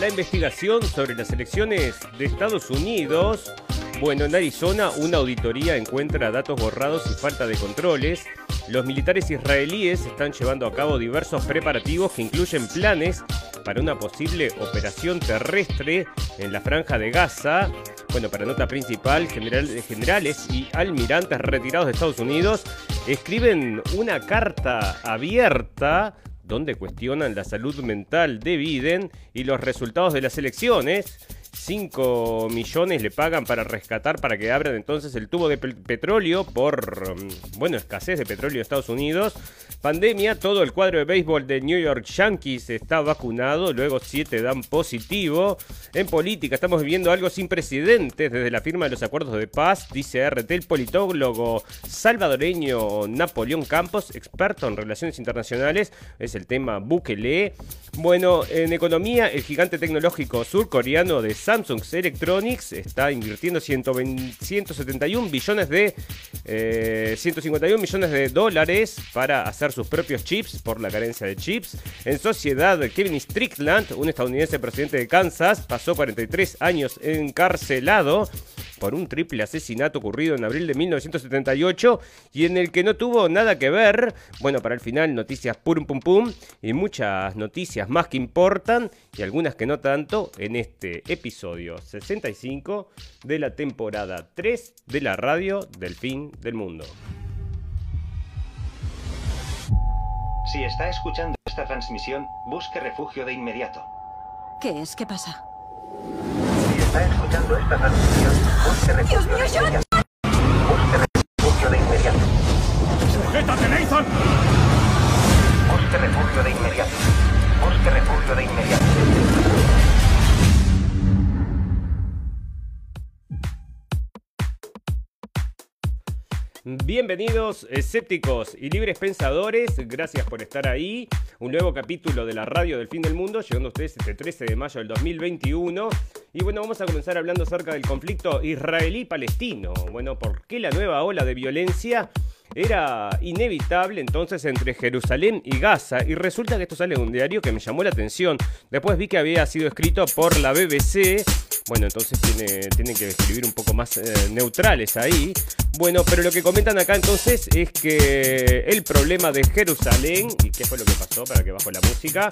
La investigación sobre las elecciones de Estados Unidos. Bueno, en Arizona una auditoría encuentra datos borrados y falta de controles. Los militares israelíes están llevando a cabo diversos preparativos que incluyen planes para una posible operación terrestre en la franja de Gaza. Bueno, para nota principal, generales y almirantes retirados de Estados Unidos escriben una carta abierta donde cuestionan la salud mental de Biden y los resultados de las elecciones. 5 millones le pagan para rescatar, para que abran entonces el tubo de petróleo por, mm, bueno, escasez de petróleo en Estados Unidos. Pandemia, todo el cuadro de béisbol de New York Yankees está vacunado, luego 7 dan positivo. En política estamos viviendo algo sin precedentes desde la firma de los acuerdos de paz, dice RT el politólogo salvadoreño Napoleón Campos, experto en relaciones internacionales, es el tema Bukele. Bueno, en economía, el gigante tecnológico surcoreano de Samsung Electronics está invirtiendo 171 billones de 151 eh, millones de dólares para hacer sus propios chips por la carencia de chips. En sociedad, Kevin Strickland, un estadounidense presidente de Kansas, pasó 43 años encarcelado por un triple asesinato ocurrido en abril de 1978 y en el que no tuvo nada que ver. Bueno, para el final noticias pum pum pum y muchas noticias más que importan y algunas que no tanto en este episodio 65 de la temporada 3 de la radio del fin del mundo. Si está escuchando esta transmisión, busque refugio de inmediato. ¿Qué es? ¿Qué pasa? Está escuchando esta transmisión, busque refugio de inmediato. Bienvenidos escépticos y libres pensadores, gracias por estar ahí. Un nuevo capítulo de la radio del fin del mundo, llegando a ustedes este 13 de mayo del 2021. Y bueno, vamos a comenzar hablando acerca del conflicto israelí-palestino. Bueno, ¿por qué la nueva ola de violencia? Era inevitable entonces entre Jerusalén y Gaza. Y resulta que esto sale de un diario que me llamó la atención. Después vi que había sido escrito por la BBC. Bueno, entonces tiene, tienen que escribir un poco más eh, neutrales ahí. Bueno, pero lo que comentan acá entonces es que el problema de Jerusalén, y qué fue lo que pasó para que bajo la música,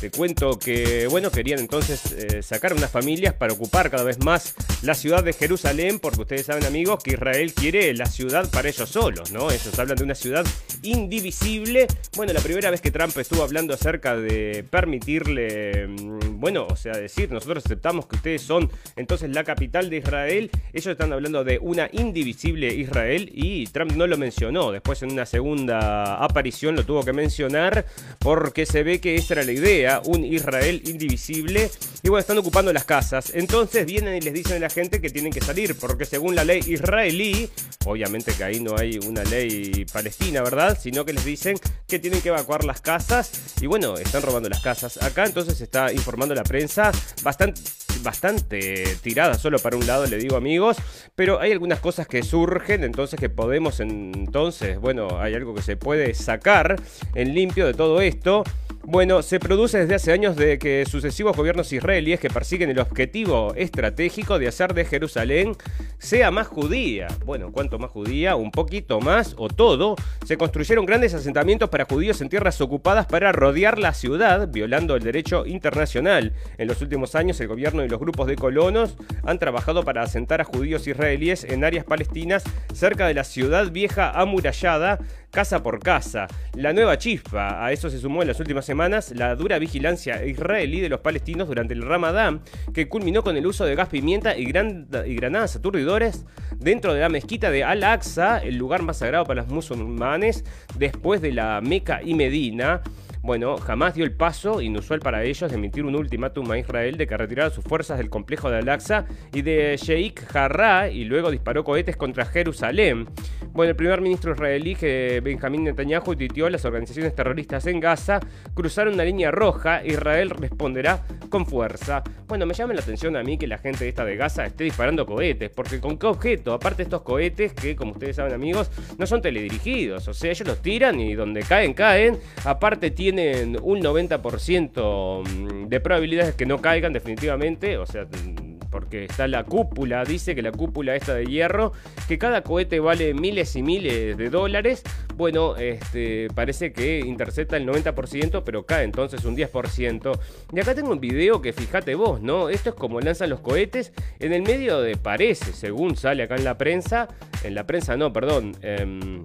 te cuento que, bueno, querían entonces eh, sacar unas familias para ocupar cada vez más la ciudad de Jerusalén, porque ustedes saben, amigos, que Israel quiere la ciudad para ellos solos, ¿no? Ellos hablan de una ciudad indivisible. Bueno, la primera vez que Trump estuvo hablando acerca de permitirle, mm, bueno, o sea, decir, nosotros aceptamos que ustedes son entonces la capital de Israel, ellos están hablando de una indivisible Israel y Trump no lo mencionó. Después en una segunda aparición lo tuvo que mencionar porque se ve que esa era la idea un Israel indivisible. Y bueno, están ocupando las casas. Entonces vienen y les dicen a la gente que tienen que salir, porque según la ley israelí, obviamente que ahí no hay una ley palestina, ¿verdad? Sino que les dicen que tienen que evacuar las casas. Y bueno, están robando las casas. Acá entonces está informando la prensa bastante bastante tirada solo para un lado, le digo amigos, pero hay algunas cosas que surgen, entonces que podemos entonces, bueno, hay algo que se puede sacar en limpio de todo esto. Bueno, se produce desde hace años de que sucesivos gobiernos israelíes que persiguen el objetivo estratégico de hacer de Jerusalén sea más judía. Bueno, ¿cuánto más judía? Un poquito más o todo. Se construyeron grandes asentamientos para judíos en tierras ocupadas para rodear la ciudad, violando el derecho internacional. En los últimos años el gobierno y los grupos de colonos han trabajado para asentar a judíos israelíes en áreas palestinas cerca de la ciudad vieja amurallada casa por casa. La nueva chispa, a eso se sumó en las últimas semanas la dura vigilancia israelí de los palestinos durante el Ramadán, que culminó con el uso de gas pimienta y, y granadas aturdidores dentro de la mezquita de Al-Aqsa, el lugar más sagrado para los musulmanes, después de la Meca y Medina bueno, jamás dio el paso, inusual para ellos, de emitir un ultimátum a Israel de que retirara sus fuerzas del complejo de Al-Aqsa y de Sheikh Jarrah y luego disparó cohetes contra Jerusalén. Bueno, el primer ministro israelí, Benjamín Netanyahu, tuiteó las organizaciones terroristas en Gaza cruzaron una línea roja. Israel responderá con fuerza. Bueno, me llama la atención a mí que la gente esta de Gaza esté disparando cohetes, porque con qué objeto, aparte estos cohetes que como ustedes saben amigos, no son teledirigidos, o sea, ellos los tiran y donde caen, caen, aparte tienen un 90% mm, de probabilidades que no caigan definitivamente, o sea, mm, porque está la cúpula, dice que la cúpula esta de hierro, que cada cohete vale miles y miles de dólares, bueno, este, parece que intercepta el 90%, pero cae entonces un 10%. Y acá tengo un video que fíjate vos, ¿no? Esto es como lanzan los cohetes en el medio de parece, según sale acá en la prensa, en la prensa no, perdón, em,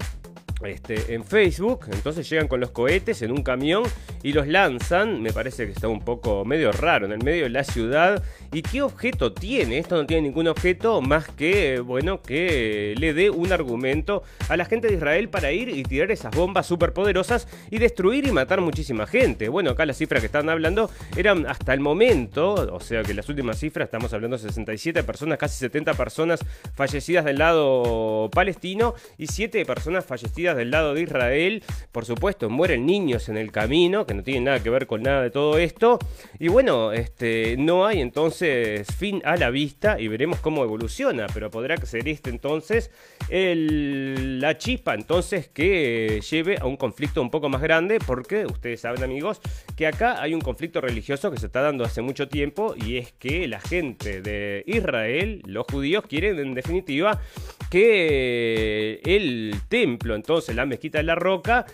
este, en Facebook. Entonces llegan con los cohetes en un camión y los lanzan. Me parece que está un poco medio raro en el medio de la ciudad. ¿Y qué objeto tiene? Esto no tiene ningún objeto más que, bueno, que le dé un argumento a la gente de Israel para ir y tirar esas bombas superpoderosas y destruir y matar muchísima gente. Bueno, acá las cifras que están hablando eran hasta el momento, o sea que las últimas cifras, estamos hablando de 67 personas, casi 70 personas fallecidas del lado palestino y 7 personas fallecidas del lado de Israel. Por supuesto, mueren niños en el camino, que no tienen nada que ver con nada de todo esto. Y bueno, este, no hay entonces fin a la vista y veremos cómo evoluciona, pero podrá ser este entonces la chispa entonces que lleve a un conflicto un poco más grande, porque ustedes saben amigos que acá hay un conflicto religioso que se está dando hace mucho tiempo y es que la gente de Israel, los judíos, quieren en definitiva que el templo entonces la mezquita de la roca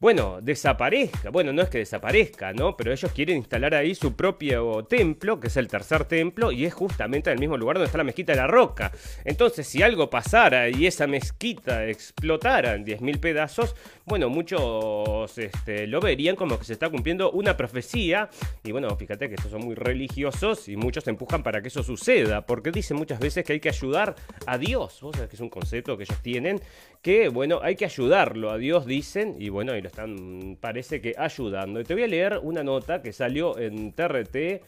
bueno, desaparezca. Bueno, no es que desaparezca, ¿no? Pero ellos quieren instalar ahí su propio templo, que es el tercer templo, y es justamente en el mismo lugar donde está la mezquita de la roca. Entonces, si algo pasara y esa mezquita explotara en 10.000 pedazos, bueno, muchos este, lo verían como que se está cumpliendo una profecía. Y bueno, fíjate que estos son muy religiosos y muchos empujan para que eso suceda, porque dicen muchas veces que hay que ayudar a Dios. Vos sabés que es un concepto que ellos tienen, que bueno, hay que ayudarlo a Dios, dicen, y bueno, y están, parece que ayudando. Y te voy a leer una nota que salió en TRT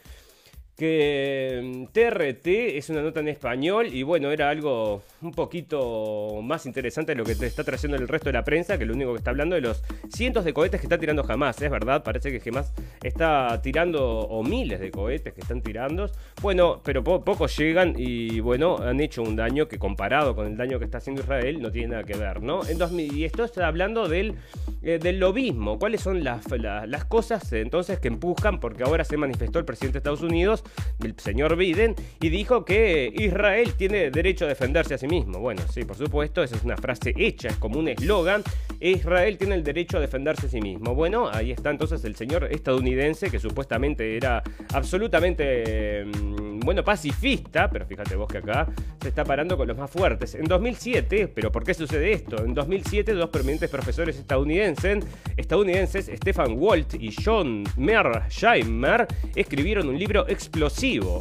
que TRT mm, es una nota en español y bueno, era algo un poquito más interesante de lo que te está trayendo el resto de la prensa, que lo único que está hablando de los cientos de cohetes que está tirando jamás, es verdad, parece que jamás está tirando, o miles de cohetes que están tirando, bueno, pero pocos llegan y bueno, han hecho un daño que comparado con el daño que está haciendo Israel no tiene nada que ver, ¿no? En y esto está hablando del, eh, del lobismo, cuáles son las, las cosas entonces que empujan, porque ahora se manifestó el presidente de Estados Unidos, el señor Biden, y dijo que Israel tiene derecho a defenderse a sí mismo. Bueno, sí, por supuesto, esa es una frase hecha, es como un eslogan. Israel tiene el derecho a defenderse a sí mismo. Bueno, ahí está entonces el señor estadounidense que supuestamente era absolutamente, mm, bueno, pacifista, pero fíjate vos que acá se está parando con los más fuertes. En 2007, pero ¿por qué sucede esto? En 2007, dos prominentes profesores estadounidenses, estadounidenses Stefan Walt y John Mearsheimer, escribieron un libro explosivo,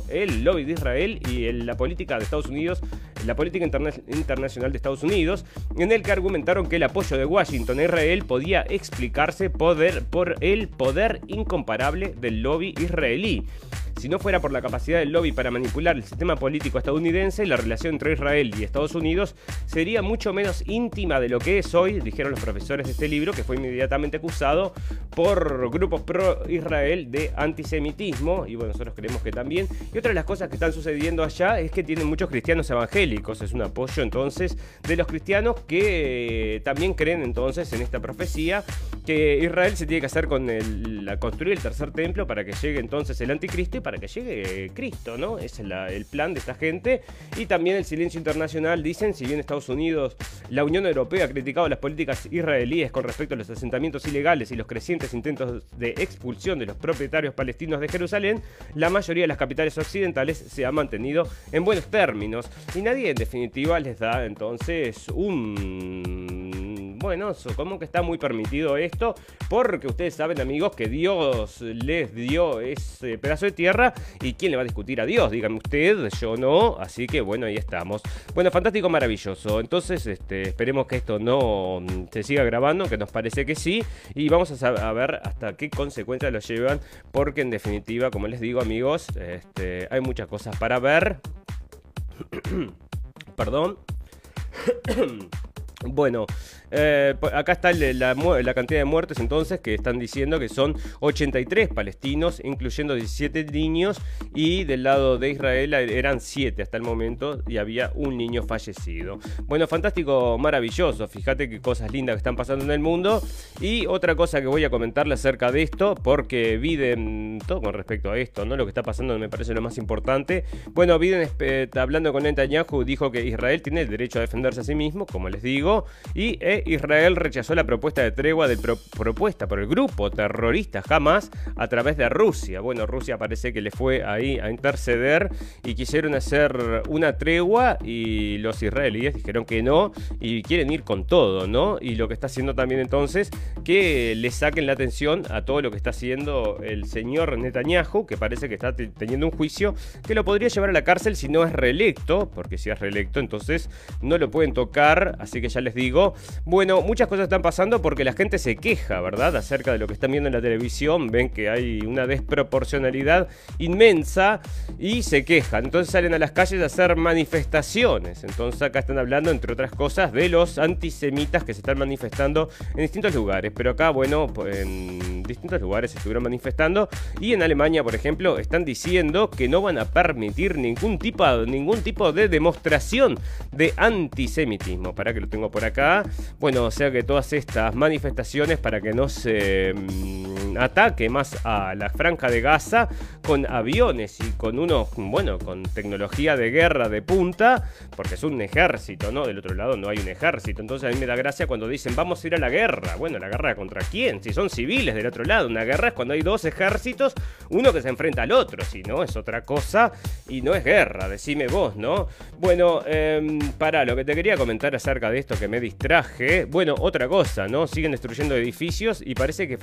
El lobby de Israel y la política de Estados Unidos, la política internacional de Estados Unidos, en el que argumentaron que el apoyo de Washington a Israel podía explicarse poder, por el poder incomparable del lobby israelí. Si no fuera por la capacidad del lobby para manipular el sistema político estadounidense, la relación entre Israel y Estados Unidos sería mucho menos íntima de lo que es hoy, dijeron los profesores de este libro, que fue inmediatamente acusado por grupos pro-Israel de antisemitismo, y bueno, nosotros creemos que también. Y otra de las cosas que están sucediendo allá es que tienen muchos cristianos evangélicos, es un apoyo entonces de los cristianos que también creen entonces en esta profecía que Israel se tiene que hacer con el, construir el tercer templo para que llegue entonces el anticristo y para que llegue Cristo, ¿no? Es el plan de esta gente. Y también el silencio internacional, dicen, si bien Estados Unidos, la Unión Europea ha criticado las políticas israelíes con respecto a los asentamientos ilegales y los crecientes intentos de expulsión de los propietarios palestinos de Jerusalén, la mayoría de las capitales occidentales se ha mantenido en buenos términos. Y nadie en definitiva les da entonces un bueno, como que está muy permitido esto, porque ustedes saben, amigos, que Dios les dio ese pedazo de tierra y quién le va a discutir a Dios, dígame usted, yo no, así que bueno, ahí estamos. Bueno, fantástico, maravilloso. Entonces, este, esperemos que esto no se siga grabando, que nos parece que sí, y vamos a, ver hasta qué consecuencias lo llevan, porque en definitiva, como les digo, amigos, este, hay muchas cosas para ver. Perdón. Bueno, eh, acá está la, la, cantidad de muertes entonces que están diciendo que son 83 palestinos, incluyendo 17 niños, y del lado de Israel eran 7 hasta el momento y había un niño fallecido. Bueno, fantástico, maravilloso, fíjate qué cosas lindas que están pasando en el mundo. Y otra cosa que voy a comentarle acerca de esto, porque Biden, todo con respecto a esto, ¿no? Lo que está pasando me parece lo más importante. Bueno, Biden, eh, hablando con Netanyahu, dijo que Israel tiene el derecho a defenderse a sí mismo, como les digo y eh, Israel rechazó la propuesta de tregua del propuesta por el grupo terrorista Hamas a través de Rusia. Bueno, Rusia parece que le fue ahí a interceder y quisieron hacer una tregua y los israelíes dijeron que no y quieren ir con todo, ¿no? Y lo que está haciendo también entonces que le saquen la atención a todo lo que está haciendo el señor Netanyahu, que parece que está teniendo un juicio que lo podría llevar a la cárcel si no es reelecto, porque si es reelecto entonces no lo pueden tocar, así que ya les digo. Bueno, muchas cosas están pasando porque la gente se queja, ¿verdad? Acerca de lo que están viendo en la televisión. Ven que hay una desproporcionalidad inmensa y se quejan. Entonces salen a las calles a hacer manifestaciones. Entonces acá están hablando, entre otras cosas, de los antisemitas que se están manifestando en distintos lugares. Pero acá, bueno, en distintos lugares se estuvieron manifestando. Y en Alemania, por ejemplo, están diciendo que no van a permitir ningún tipo, de demostración de antisemitismo. Para que lo tengo por acá. Bueno, o sea que todas estas manifestaciones para que no se mm, ataque más a la franja de Gaza con aviones y con unos, bueno, con tecnología de guerra de punta, porque es un ejército, ¿no? Del otro lado no hay un ejército. Entonces a mí me da gracia cuando dicen vamos a ir a la guerra. Bueno, ¿la guerra contra quién? Si son civiles del otro lado. Una guerra es cuando hay dos ejércitos, uno que se enfrenta al otro. Si no, es otra cosa y no es guerra. Decime vos, ¿no? Bueno, eh, para lo que te quería comentar acerca de esto que me distraje. Bueno, otra cosa, ¿no? Siguen destruyendo edificios y parece que,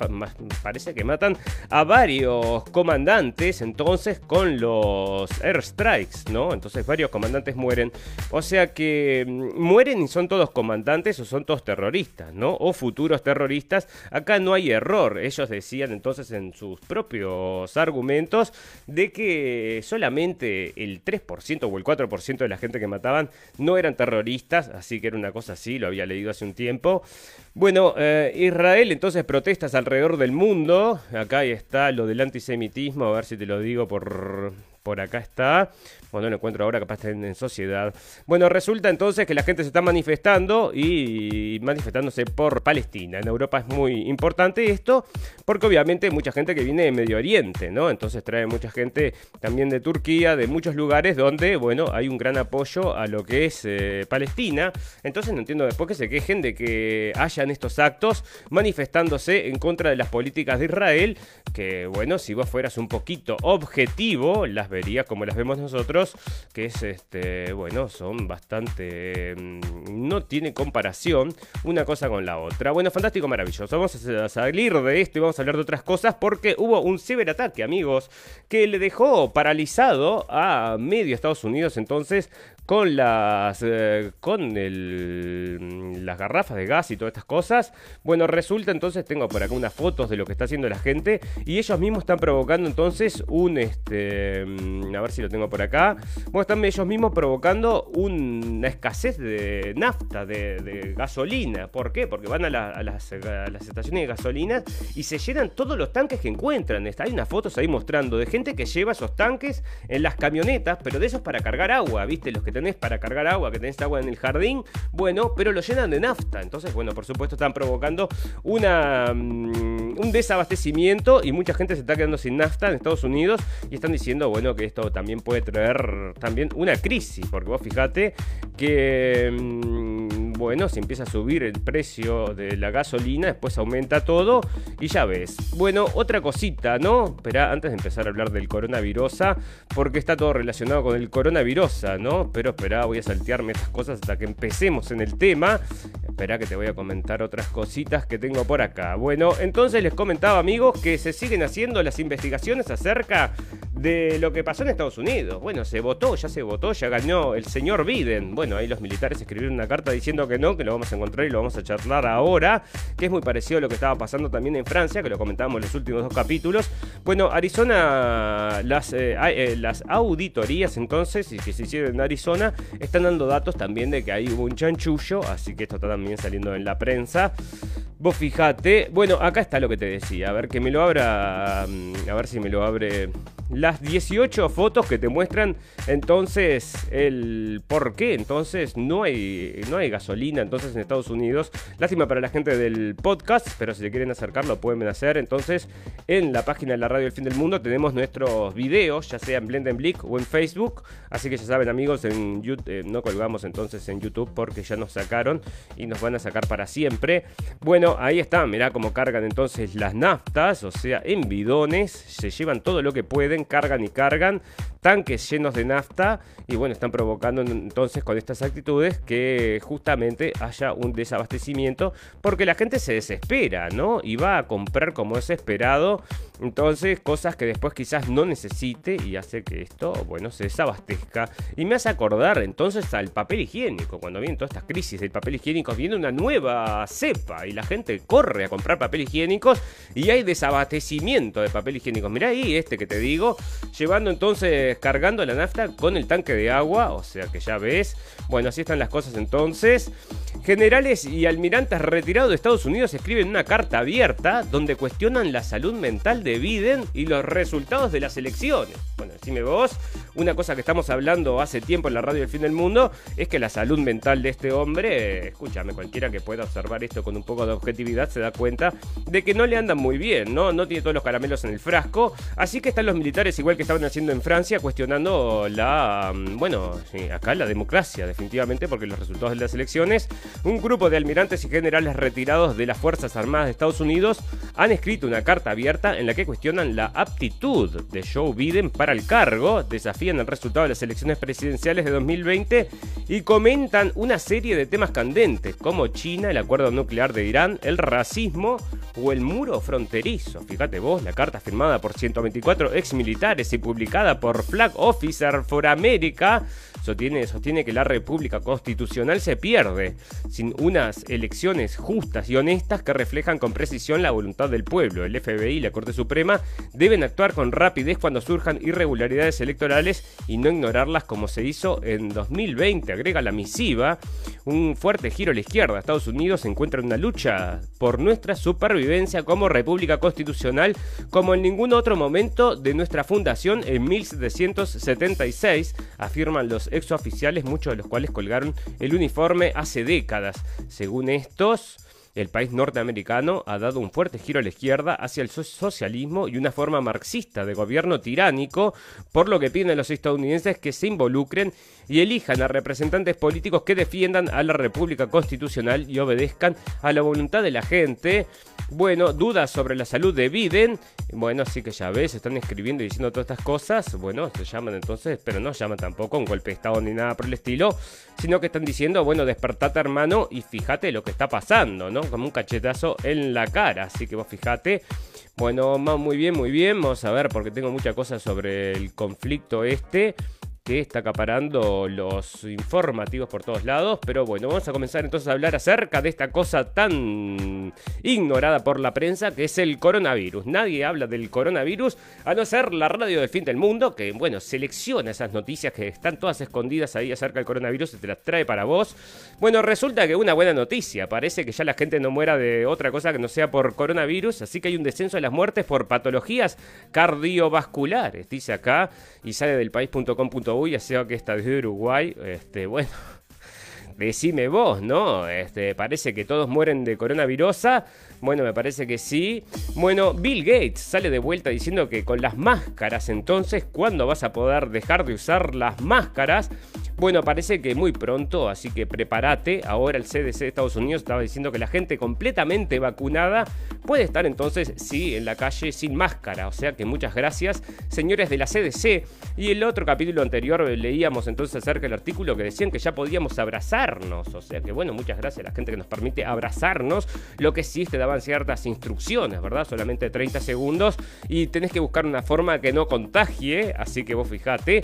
parece que matan a varios comandantes entonces con los airstrikes, ¿no? Entonces varios comandantes mueren. O sea que mm, mueren y son todos comandantes o son todos terroristas, ¿no? O futuros terroristas. Acá no hay error. Ellos decían entonces en sus propios argumentos de que solamente el 3% o el 4% de la gente que mataban no eran terroristas, así que era una cosa así, lo había leído hace un tiempo. Bueno, eh, Israel entonces protestas alrededor del mundo. Acá está lo del antisemitismo, a ver si te lo digo por, por acá está. Bueno, lo encuentro ahora, capaz en, sociedad. Bueno, resulta entonces que la gente se está manifestando y manifestándose por Palestina. En Europa es muy importante esto, porque obviamente hay mucha gente que viene de Medio Oriente, ¿no? Entonces trae mucha gente también de Turquía, de muchos lugares donde, bueno, hay un gran apoyo a lo que es eh, Palestina. Entonces no entiendo después que se quejen de que hayan estos actos manifestándose en contra de las políticas de Israel, que, bueno, si vos fueras un poquito objetivo, las como las vemos nosotros, que es, este, bueno, son bastante... Mm, no tiene comparación una cosa con la otra. Bueno, fantástico, maravilloso. Vamos a salir de esto y vamos a hablar de otras cosas porque hubo un ciberataque, amigos, que le dejó paralizado a medio Estados Unidos entonces con las eh, con el, las garrafas de gas y todas estas cosas. Bueno, resulta entonces tengo por acá unas fotos de lo que está haciendo la gente y ellos mismos están provocando entonces un este mm, a ver si lo tengo por acá. Bueno, están ellos mismos provocando una escasez de nafta, de, gasolina. ¿Por qué? Porque van a, las, estaciones de gasolina y se llenan todos los tanques que encuentran. Hay unas fotos ahí mostrando de gente que lleva esos tanques en las camionetas, pero de esos para cargar agua, ¿viste? Los que tenés para cargar agua, que tenés agua en el jardín, bueno, pero lo llenan de nafta. Entonces, bueno, por supuesto están provocando mm, un desabastecimiento y mucha gente se está quedando sin nafta en Estados Unidos y están diciendo, bueno, que esto también puede traer también una crisis, porque vos fijate que... Mm, bueno, si empieza a subir el precio de la gasolina, después aumenta todo y ya ves. Bueno, otra cosita, ¿no? Espera, antes de empezar a hablar del coronavirus, porque está todo relacionado con el coronavirus, ¿no? Pero espera, voy a saltearme estas cosas hasta que empecemos en el tema. Espera que te voy a comentar otras cositas que tengo por acá. Bueno, entonces les comentaba amigos que se siguen haciendo las investigaciones acerca de lo que pasó en Estados Unidos. Bueno, se votó, ya se votó, ya ganó el señor Biden. Bueno, ahí los militares escribieron una carta diciendo que no, que lo vamos a encontrar y lo vamos a charlar ahora, que es muy parecido a lo que estaba pasando también en Francia, que lo comentábamos en los últimos dos capítulos. Bueno, Arizona, las, eh, eh, las auditorías entonces, y que se hicieron en Arizona, están dando datos también de que ahí hubo un chanchullo, así que esto está también saliendo en la prensa. Vos fijate, bueno, acá está lo que te decía, a ver que me lo abra, mm, a ver si me lo abre las 18 fotos que te muestran entonces el por qué entonces no hay no hay gasolina entonces en Estados Unidos. Lástima para la gente del podcast, pero si se quieren acercar lo pueden hacer. Entonces, en la página de la radio El Fin del Mundo tenemos nuestros videos, ya sea en Blendenblick o en Facebook, así que ya saben, amigos, en eh, no colgamos entonces en YouTube porque ya nos sacaron y nos van a sacar para siempre. Bueno, ahí está, mirá cómo cargan entonces las naftas, o sea, en bidones, se llevan todo lo que pueden, cargan y cargan, tanques llenos de nafta y bueno, están provocando entonces con estas actitudes que justamente haya un desabastecimiento porque la gente se desespera, ¿no? Y va a comprar como es esperado, entonces cosas que después quizás no necesite y hace que esto, bueno, se desabastezca. Y me hace acordar entonces al papel higiénico, cuando vienen todas estas crisis del papel higiénico, viene una nueva cepa y la gente corre a comprar papel higiénicos y hay desabastecimiento de papel higiénico. Mirá ahí este que te digo, llevando entonces cargando la nafta con el tanque de agua, o sea que ya ves. Bueno, así están las cosas entonces. Generales y almirantes retirados de Estados Unidos escriben una carta abierta donde cuestionan la salud mental de Biden y los resultados de las elecciones. Bueno, decime vos, una cosa que estamos hablando hace tiempo en la radio del fin del mundo es que la salud mental de este hombre, escúchame, cualquiera que pueda observar esto con un poco de objetividad se da cuenta de que no le andan muy bien, ¿no? No tiene todos los caramelos en el frasco, así que están los militares igual que estaban haciendo en Francia cuestionando la, mm, bueno, acá la democracia, definitivamente, porque los resultados de las elecciones, un grupo de almirantes y generales retirados de las Fuerzas Armadas de Estados Unidos han escrito una carta abierta en la que cuestionan la aptitud de Joe Biden para el cargo, desafían el resultado de las elecciones presidenciales de 2020 y comentan una serie de temas candentes, como China, el acuerdo nuclear de Irán, el racismo o el muro fronterizo. Fíjate vos, la carta firmada por 124 ex militares y publicada por Flag Officer for America sostiene, sostiene que la República Constitucional se pierde sin unas elecciones justas y honestas que reflejan con precisión la voluntad del pueblo. El FBI y la Corte Suprema deben actuar con rapidez cuando surjan irregularidades electorales y no ignorarlas como se hizo en 2020, agrega la misiva. Un fuerte giro a la izquierda. Estados Unidos se encuentra en una lucha por nuestra supervivencia como República Constitucional como en ningún otro momento de nuestra fundación en 1776, afirman los exoficiales, muchos de los cuales colgaron el uniforme hace décadas. Según estos, el país norteamericano ha dado un fuerte giro a la izquierda hacia el socialismo y una forma marxista de gobierno tiránico, por lo que piden los estadounidenses que se involucren y elijan a representantes políticos que defiendan a la República Constitucional y obedezcan a la voluntad de la gente. Bueno, dudas sobre la salud de Biden. Bueno, así que ya ves, están escribiendo y diciendo todas estas cosas. Bueno, se llaman entonces, pero no llaman tampoco un golpe de Estado ni nada por el estilo, sino que están diciendo, bueno, despertate hermano y fíjate lo que está pasando, ¿no? Como un cachetazo en la cara. Así que vos fíjate. Bueno, muy bien, muy bien. Vamos a ver, porque tengo muchas cosas sobre el conflicto este que está acaparando los informativos por todos lados. Pero bueno, vamos a comenzar entonces a hablar acerca de esta cosa tan ignorada por la prensa que es el coronavirus. Nadie habla del coronavirus a no ser la radio del fin del mundo que, bueno, selecciona esas noticias que están todas escondidas ahí acerca del coronavirus y te las trae para vos. Bueno, resulta que una buena noticia. Parece que ya la gente no muera de otra cosa que no sea por coronavirus, así que hay un descenso de las muertes por patologías cardiovasculares, dice acá, y sale del ya sea que está de Uruguay, este, bueno, decime vos, ¿no? Este, parece que todos mueren de coronavirus. Bueno, me parece que sí. Bueno, Bill Gates sale de vuelta diciendo que con las máscaras entonces, ¿cuándo vas a poder dejar de usar las máscaras? Bueno, parece que muy pronto, así que prepárate. Ahora el CDC de Estados Unidos estaba diciendo que la gente completamente vacunada puede estar entonces, sí, en la calle sin máscara. O sea que muchas gracias, señores de la CDC. Y el otro capítulo anterior leíamos entonces acerca del artículo que decían que ya podíamos abrazarnos. O sea que bueno, muchas gracias a la gente que nos permite abrazarnos. Lo que sí te daban ciertas instrucciones, ¿verdad? Solamente 30 segundos y tenés que buscar una forma que no contagie. Así que vos fijate.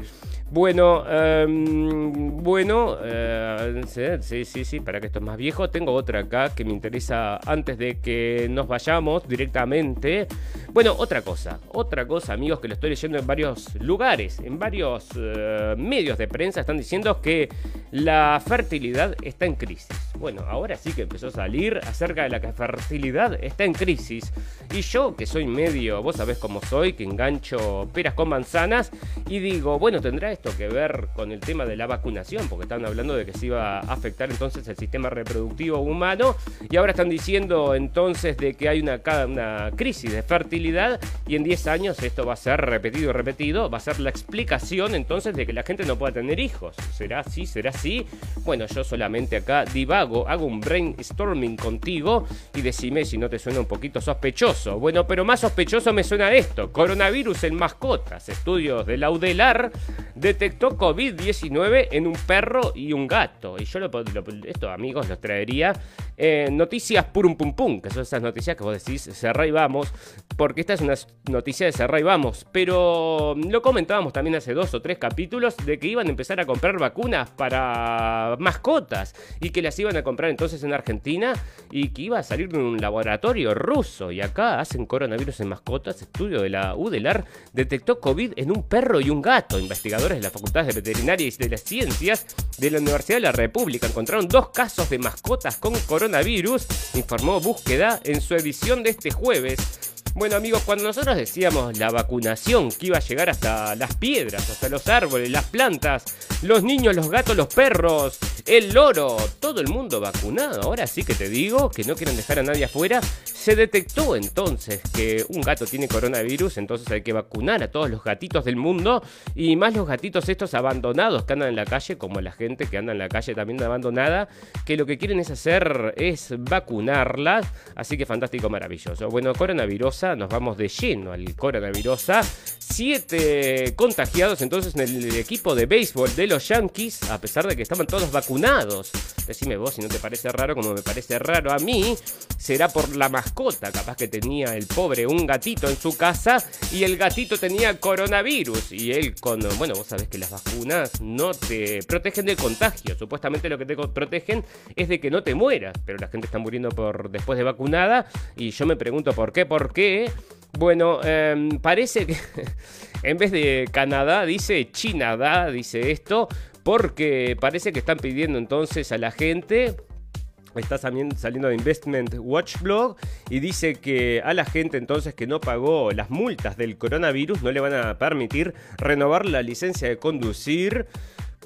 Bueno, em, bueno, eh, sí, sí, sí, para que esto es más viejo, tengo otra acá que me interesa antes de que nos vayamos directamente. Bueno, otra cosa, otra cosa, amigos, que lo estoy leyendo en varios lugares, en varios eh, medios de prensa, están diciendo que la fertilidad está en crisis. Bueno, ahora sí que empezó a salir acerca de la que fertilidad está en crisis. Y yo, que soy medio, vos sabés cómo soy, que engancho peras con manzanas, y digo, bueno, tendrá que ver con el tema de la vacunación, porque estaban hablando de que se iba a afectar entonces el sistema reproductivo humano, y ahora están diciendo entonces de que hay una, una crisis de fertilidad, y en 10 años esto va a ser repetido y repetido, va a ser la explicación entonces de que la gente no pueda tener hijos. ¿Será así? ¿Será así? Bueno, yo solamente acá divago, hago un brainstorming contigo y decime si no te suena un poquito sospechoso. Bueno, pero más sospechoso me suena esto. Coronavirus en mascotas. Estudios de Laudelar detectó COVID-19 en un perro y un gato. Y yo lo, esto, amigos, los traería eh, noticias purum pum pum, que son esas noticias que vos decís, cerrá y vamos, porque esta es una noticia de cerrá y vamos. Pero lo comentábamos también hace dos o tres capítulos de que iban a empezar a comprar vacunas para mascotas y que las iban a comprar entonces en Argentina y que iba a salir de un laboratorio ruso. Y acá hacen coronavirus en mascotas. Estudio de la UDELAR detectó COVID en un perro y un gato. Investigadores de las facultades de veterinaria y de las ciencias de la Universidad de la República encontraron dos casos de mascotas con coronavirus, informó Búsqueda en su edición de este jueves. Bueno amigos, cuando nosotros decíamos la vacunación que iba a llegar hasta las piedras, hasta los árboles, las plantas, los niños, los gatos, los perros, el loro, todo el mundo vacunado. Ahora sí que te digo que no quieren dejar a nadie afuera. Se detectó entonces que un gato tiene coronavirus, entonces hay que vacunar a todos los gatitos del mundo y más los gatitos estos abandonados que andan en la calle, como la gente que anda en la calle también abandonada, que lo que quieren es hacer es vacunarlas. Así que fantástico, maravilloso. Bueno, coronavirus, nos vamos de lleno al coronavirus. Siete contagiados entonces en el equipo de béisbol de los Yankees, a pesar de que estaban todos vacunados. Decime vos si no te parece raro, como me parece raro a mí, será por la mascota, capaz que tenía el pobre un gatito en su casa y el gatito tenía coronavirus y él con, bueno, vos sabés que las vacunas no te protegen del contagio, supuestamente lo que te protegen es de que no te mueras, pero la gente está muriendo por después de vacunada y yo me pregunto por qué, por qué. Bueno, em, parece que en vez de Canadá dice China da, dice esto, porque parece que están pidiendo entonces a la gente Está saliendo de Investment Watch Blog y dice que a la gente entonces que no pagó las multas del coronavirus no le van a permitir renovar la licencia de conducir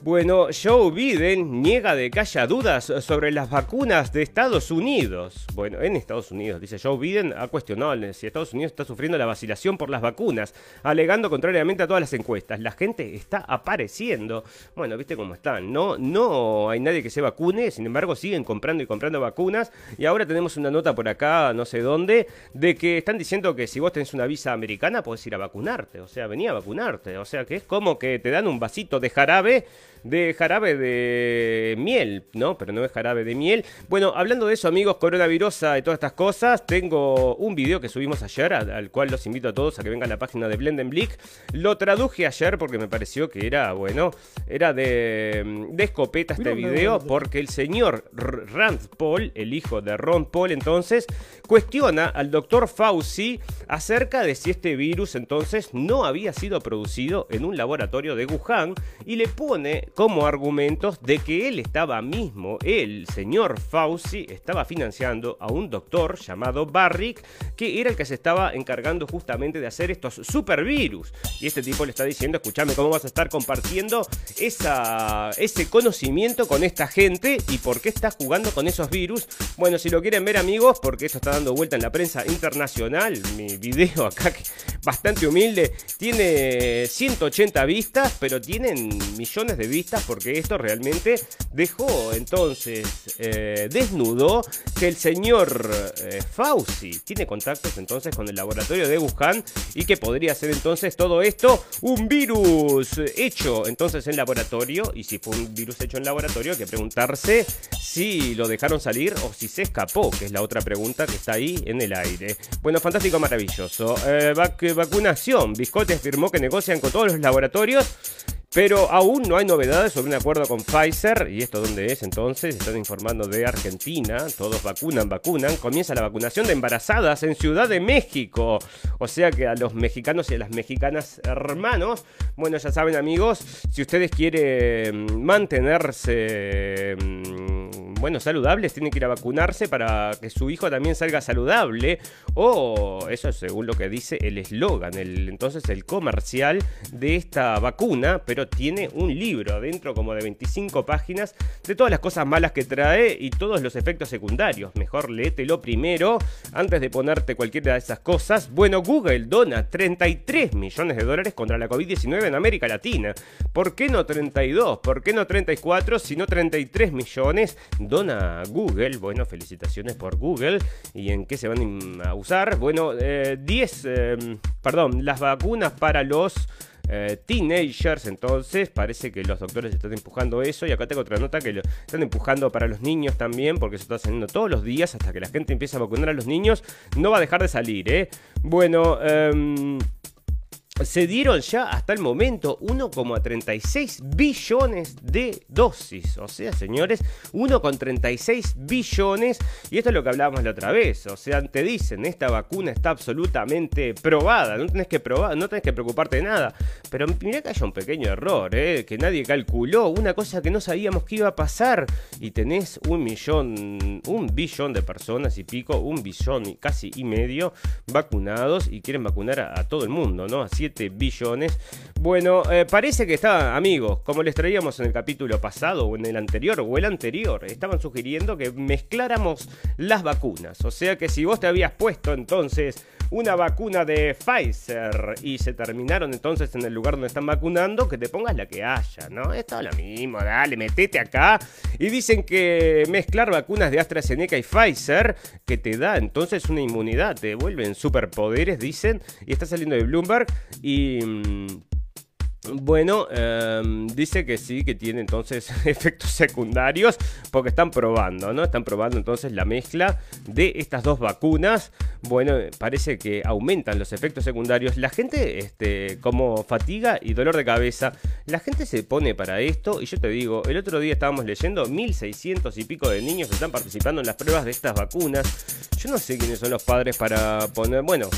bueno, Joe Biden niega de que haya dudas sobre las vacunas de Estados Unidos. Bueno, en Estados Unidos, dice Joe Biden, ha cuestionado si Estados Unidos está sufriendo la vacilación por las vacunas, alegando contrariamente a todas las encuestas. La gente está apareciendo. Bueno, viste cómo están. No, no hay nadie que se vacune, sin embargo siguen comprando y comprando vacunas. Y ahora tenemos una nota por acá, no sé dónde, de que están diciendo que si vos tenés una visa americana, podés ir a vacunarte. O sea, venía a vacunarte. O sea, que es como que te dan un vasito de jarabe de jarabe de miel, ¿no? Pero no es jarabe de miel. Bueno, hablando de eso, amigos, coronavirus y todas estas cosas, tengo un video que subimos ayer, al, cual los invito a todos a que vengan a la página de Blendenblick. Lo traduje ayer porque me pareció que era, bueno, era de, de escopeta este video, porque el señor Rand Paul, el hijo de Ron Paul, entonces, cuestiona al doctor Fauci acerca de si este virus entonces no había sido producido en un laboratorio de Wuhan y le pone como argumentos de que él estaba mismo, el señor Fauci, estaba financiando a un doctor llamado Barrick, que era el que se estaba encargando justamente de hacer estos supervirus. Y este tipo le está diciendo, escúchame, ¿cómo vas a estar compartiendo esa, ese conocimiento con esta gente y por qué estás jugando con esos virus? Bueno, si lo quieren ver amigos, porque esto está dando vuelta en la prensa internacional, mi video acá, bastante humilde, tiene 180 vistas, pero tienen millones de porque esto realmente dejó entonces eh, desnudo que el señor eh, Fauci tiene contactos entonces con el laboratorio de Wuhan y que podría ser entonces todo esto un virus hecho entonces en laboratorio y si fue un virus hecho en laboratorio hay que preguntarse si lo dejaron salir o si se escapó, que es la otra pregunta que está ahí en el aire. Bueno, fantástico, maravilloso. Eh, vac- vacunación. Biscote afirmó que negocian con todos los laboratorios. Pero aún no hay novedades sobre un acuerdo con Pfizer. ¿Y esto dónde es entonces? Están informando de Argentina. Todos vacunan, vacunan. Comienza la vacunación de embarazadas en Ciudad de México. O sea que a los mexicanos y a las mexicanas hermanos, bueno, ya saben amigos, si ustedes quieren mantenerse... bueno, saludables, tienen que ir a vacunarse para que su hijo también salga saludable. O eso es según lo que dice el eslogan, el, entonces el comercial de esta vacuna, pero tiene un libro adentro como de 25 páginas de todas las cosas malas que trae y todos los efectos secundarios. Mejor léetelo primero antes de ponerte cualquiera de esas cosas. Bueno, Google dona 33 millones de dólares contra la COVID-19 en América Latina. ¿Por qué no 32? ¿Por qué no 34? Sino 33 millones dona Google. Bueno, felicitaciones por Google. ¿Y en qué se van a usar? Bueno, eh, 10, eh, perdón, las vacunas para los eh, teenagers, entonces parece que los doctores están empujando eso y acá tengo otra nota que lo están empujando para los niños también porque se está saliendo todos los días hasta que la gente empiece a vacunar a los niños, no va a dejar de salir, ¿eh? Bueno, em, se dieron ya hasta el momento 1,36 billones de dosis. O sea, señores, 1,36 billones. Y esto es lo que hablábamos la otra vez. O sea, te dicen, esta vacuna está absolutamente probada. No tenés que probar, no tenés que preocuparte de nada. Pero mirá que haya un pequeño error, ¿eh? que nadie calculó. Una cosa que no sabíamos que iba a pasar. Y tenés un millón, un billón de personas y pico, un billón casi y medio vacunados. Y quieren vacunar a, todo el mundo, ¿no? A 7 billones. Bueno, eh, parece que está, amigos, como les traíamos en el capítulo pasado o en el anterior o el anterior, estaban sugiriendo que mezcláramos las vacunas. O sea que si vos te habías puesto entonces una vacuna de Pfizer y se terminaron entonces en el lugar donde están vacunando, que te pongas la que haya, ¿no? Es todo lo mismo, dale, metete acá. Y dicen que mezclar vacunas de AstraZeneca y Pfizer, que te da entonces una inmunidad, te devuelven superpoderes, dicen, y está saliendo de Bloomberg y... bueno, em, dice que sí, que tiene entonces efectos secundarios porque están probando, ¿no? Están probando entonces la mezcla de estas dos vacunas. Bueno, parece que aumentan los efectos secundarios. La gente, este, como fatiga y dolor de cabeza, la gente se pone para esto. Y yo te digo, el otro día estábamos leyendo 1600 y pico de niños que están participando en las pruebas de estas vacunas. Yo no sé quiénes son los padres para poner, bueno.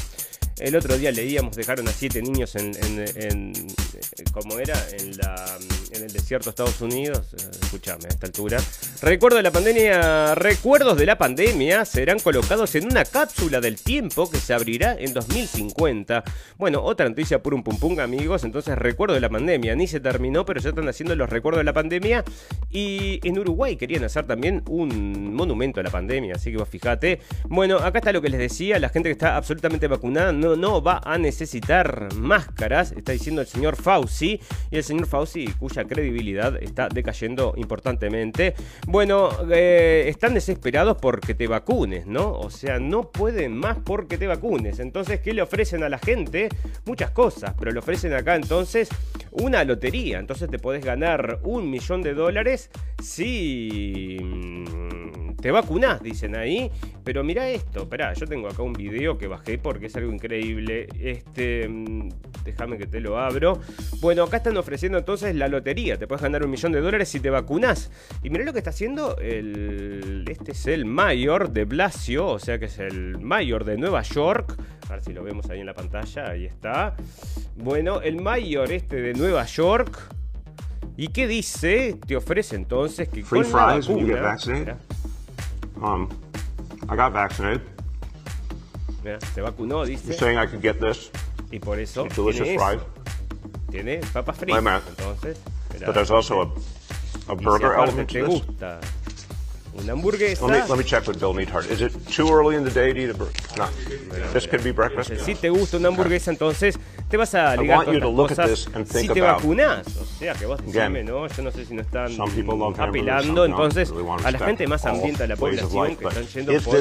El otro día leíamos, dejaron a siete niños en, en, eh, ¿cómo era? En, la, en el desierto de Estados Unidos. Eh, Escúchame, a esta altura. Recuerdo de la pandemia, recuerdos de la pandemia serán colocados en una cápsula del tiempo que se abrirá en 2050. Bueno, otra noticia por un pum pum, amigos. Entonces, recuerdo de la pandemia. Ni se terminó, pero ya están haciendo los recuerdos de la pandemia. Y en Uruguay querían hacer también un monumento a la pandemia. Así que vos fijate. Bueno, acá está lo que les decía. La gente que está absolutamente vacunada no, no va a necesitar máscaras. Está diciendo el señor Fauci. Y el señor Fauci, cuya credibilidad está decayendo importantemente. Bueno, eh, están desesperados porque te vacunes, ¿no? O sea, no pueden más porque te vacunes. Entonces, ¿qué le ofrecen a la gente? Muchas cosas, pero le ofrecen acá entonces una lotería. Entonces te podés ganar un millón de dólares si mm, te vacunás, dicen ahí. Pero mira esto, esperá, yo tengo acá un video que bajé porque es algo increíble. Este, mm, déjame que te lo abro. Bueno, acá están ofreciendo entonces la lotería. Te puedes ganar un millón de dólares si te vacunás. Y mirá lo que está haciendo el. Este es el mayor de Blasio, o sea que es el mayor de Nueva York. A ver si lo vemos ahí en la pantalla, ahí está. Bueno, el mayor este de Nueva York. ¿Y qué dice? Te ofrece entonces que Free con la fries when you get vaccinated? Um, I got vaccinated. Se vacunó, You're dice. saying I could get this Y por eso delicious tiene, fries, eso. tiene papas fritas. Entonces, but there's also a, a Y si burger aparte element te gusta una hamburguesa. Let me let me check with Bill Neathart. Is it too early in the day to eat a burger? No. This could be breakfast. Si te gusta una hamburguesa, entonces te vas a ligar con cosas si te vacunás. O sea, que vos decime, ¿no? Yo no sé si no están apelando, entonces a la gente más hambrienta de la población que están yendo por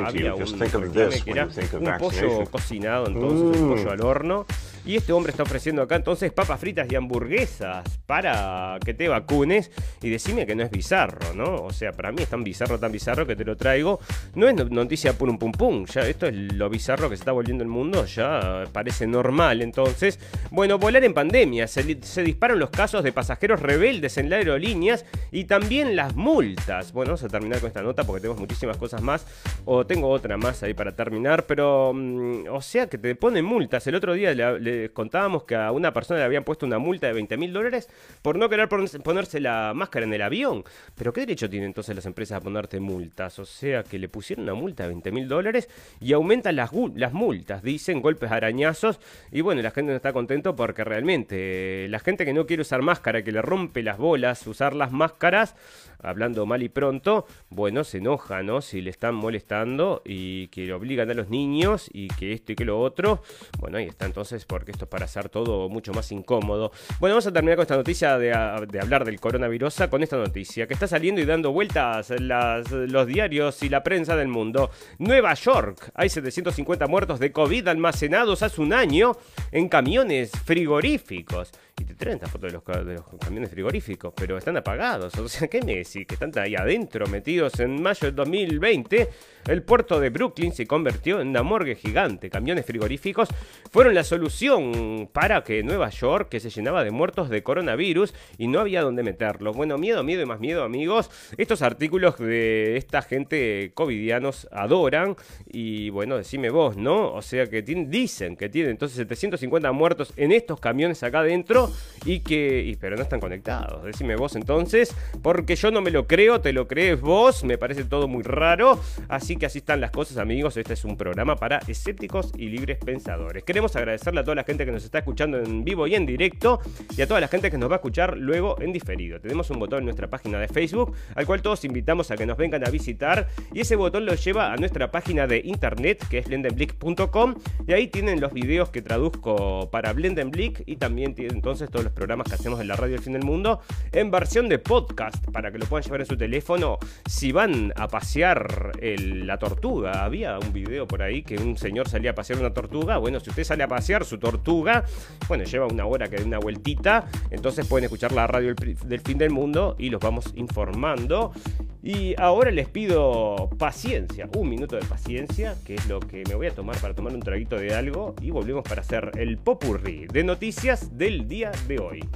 un, había un un pollo cocinado, entonces un Mm. pollo al horno. Y este hombre está ofreciendo acá entonces papas fritas y hamburguesas para que te vacunes. Y decime que no es bizarro, ¿no? O sea, para mí es tan bizarro, tan bizarro que te lo traigo. No es no- noticia pum pum pum. Ya esto es lo bizarro que se está volviendo el mundo. Ya parece normal. Entonces, bueno, volar en pandemia. Se, disparan los casos de pasajeros rebeldes en la aerolíneas y también las multas. Bueno, vamos a terminar con esta nota porque tenemos muchísimas cosas más. O tengo otra más ahí para terminar. Pero, mm, o sea, que te ponen multas. El otro día le, contábamos que a una persona le habían puesto una multa de 20 mil dólares por no querer ponerse, la máscara en el avión. Pero ¿qué derecho tienen entonces las empresas a ponerte multas? O sea, que le pusieron una multa de 20 mil dólares y aumentan las, las multas. Dicen golpes arañazos. Y bueno, la gente no está contento porque realmente eh, la gente que no quiere usar máscara, que le rompe las bolas usar las máscaras, hablando mal y pronto, bueno, se enoja, ¿no? Si le están molestando y que le obligan a los niños y que esto y que lo otro. Bueno, ahí está entonces, porque esto es para hacer todo mucho más incómodo. Bueno, vamos a terminar con esta noticia de, a- de hablar del coronavirus, con esta noticia que está saliendo y dando vueltas los diarios y la prensa del mundo. Nueva York, hay 750 muertos de COVID almacenados hace un año en camiones frigoríficos. Y te traen esta foto de los, camiones frigoríficos, pero están apagados. O sea, ¿qué me decís? Que están ahí adentro, metidos en mayo del 2020. El puerto de Brooklyn se convirtió en una morgue gigante. Camiones frigoríficos fueron la solución para que Nueva York, que se llenaba de muertos de coronavirus y no había dónde meterlos. Bueno, miedo, miedo y más miedo, amigos. Estos artículos de esta gente covidianos adoran. Y bueno, decime vos, ¿no? O sea que dicen que tienen entonces 750 muertos en estos camiones acá adentro y que. pero no están conectados. Decime vos entonces, porque yo no me lo creo, te lo crees vos. Me parece todo muy raro. Así que así están las cosas, amigos. Este es un programa para escépticos y libres pensadores. Queremos agradecerle a toda la gente que nos está escuchando en vivo y en directo y a toda la gente que nos va a escuchar luego en diferido. Tenemos un botón en nuestra página de Facebook al cual todos invitamos a que nos vengan a visitar y ese botón los lleva a nuestra página de internet que es blendenblick.com y ahí tienen los videos que traduzco para Blendenblick y también tienen entonces todos los programas que hacemos en la radio del fin del mundo en versión de podcast para que lo puedan llevar en su teléfono si van a pasear el- la tortuga. Había un video por ahí que un señor salía a pasear una tortuga. Bueno, si usted sale a pasear su tortuga, bueno, lleva una hora que dé una vueltita, entonces pueden escuchar la radio del fin del mundo y los vamos informando. Y ahora les pido paciencia, un minuto de paciencia, que es lo que me voy a tomar para tomar un traguito de algo y volvemos para hacer el popurrí de noticias del día de hoy.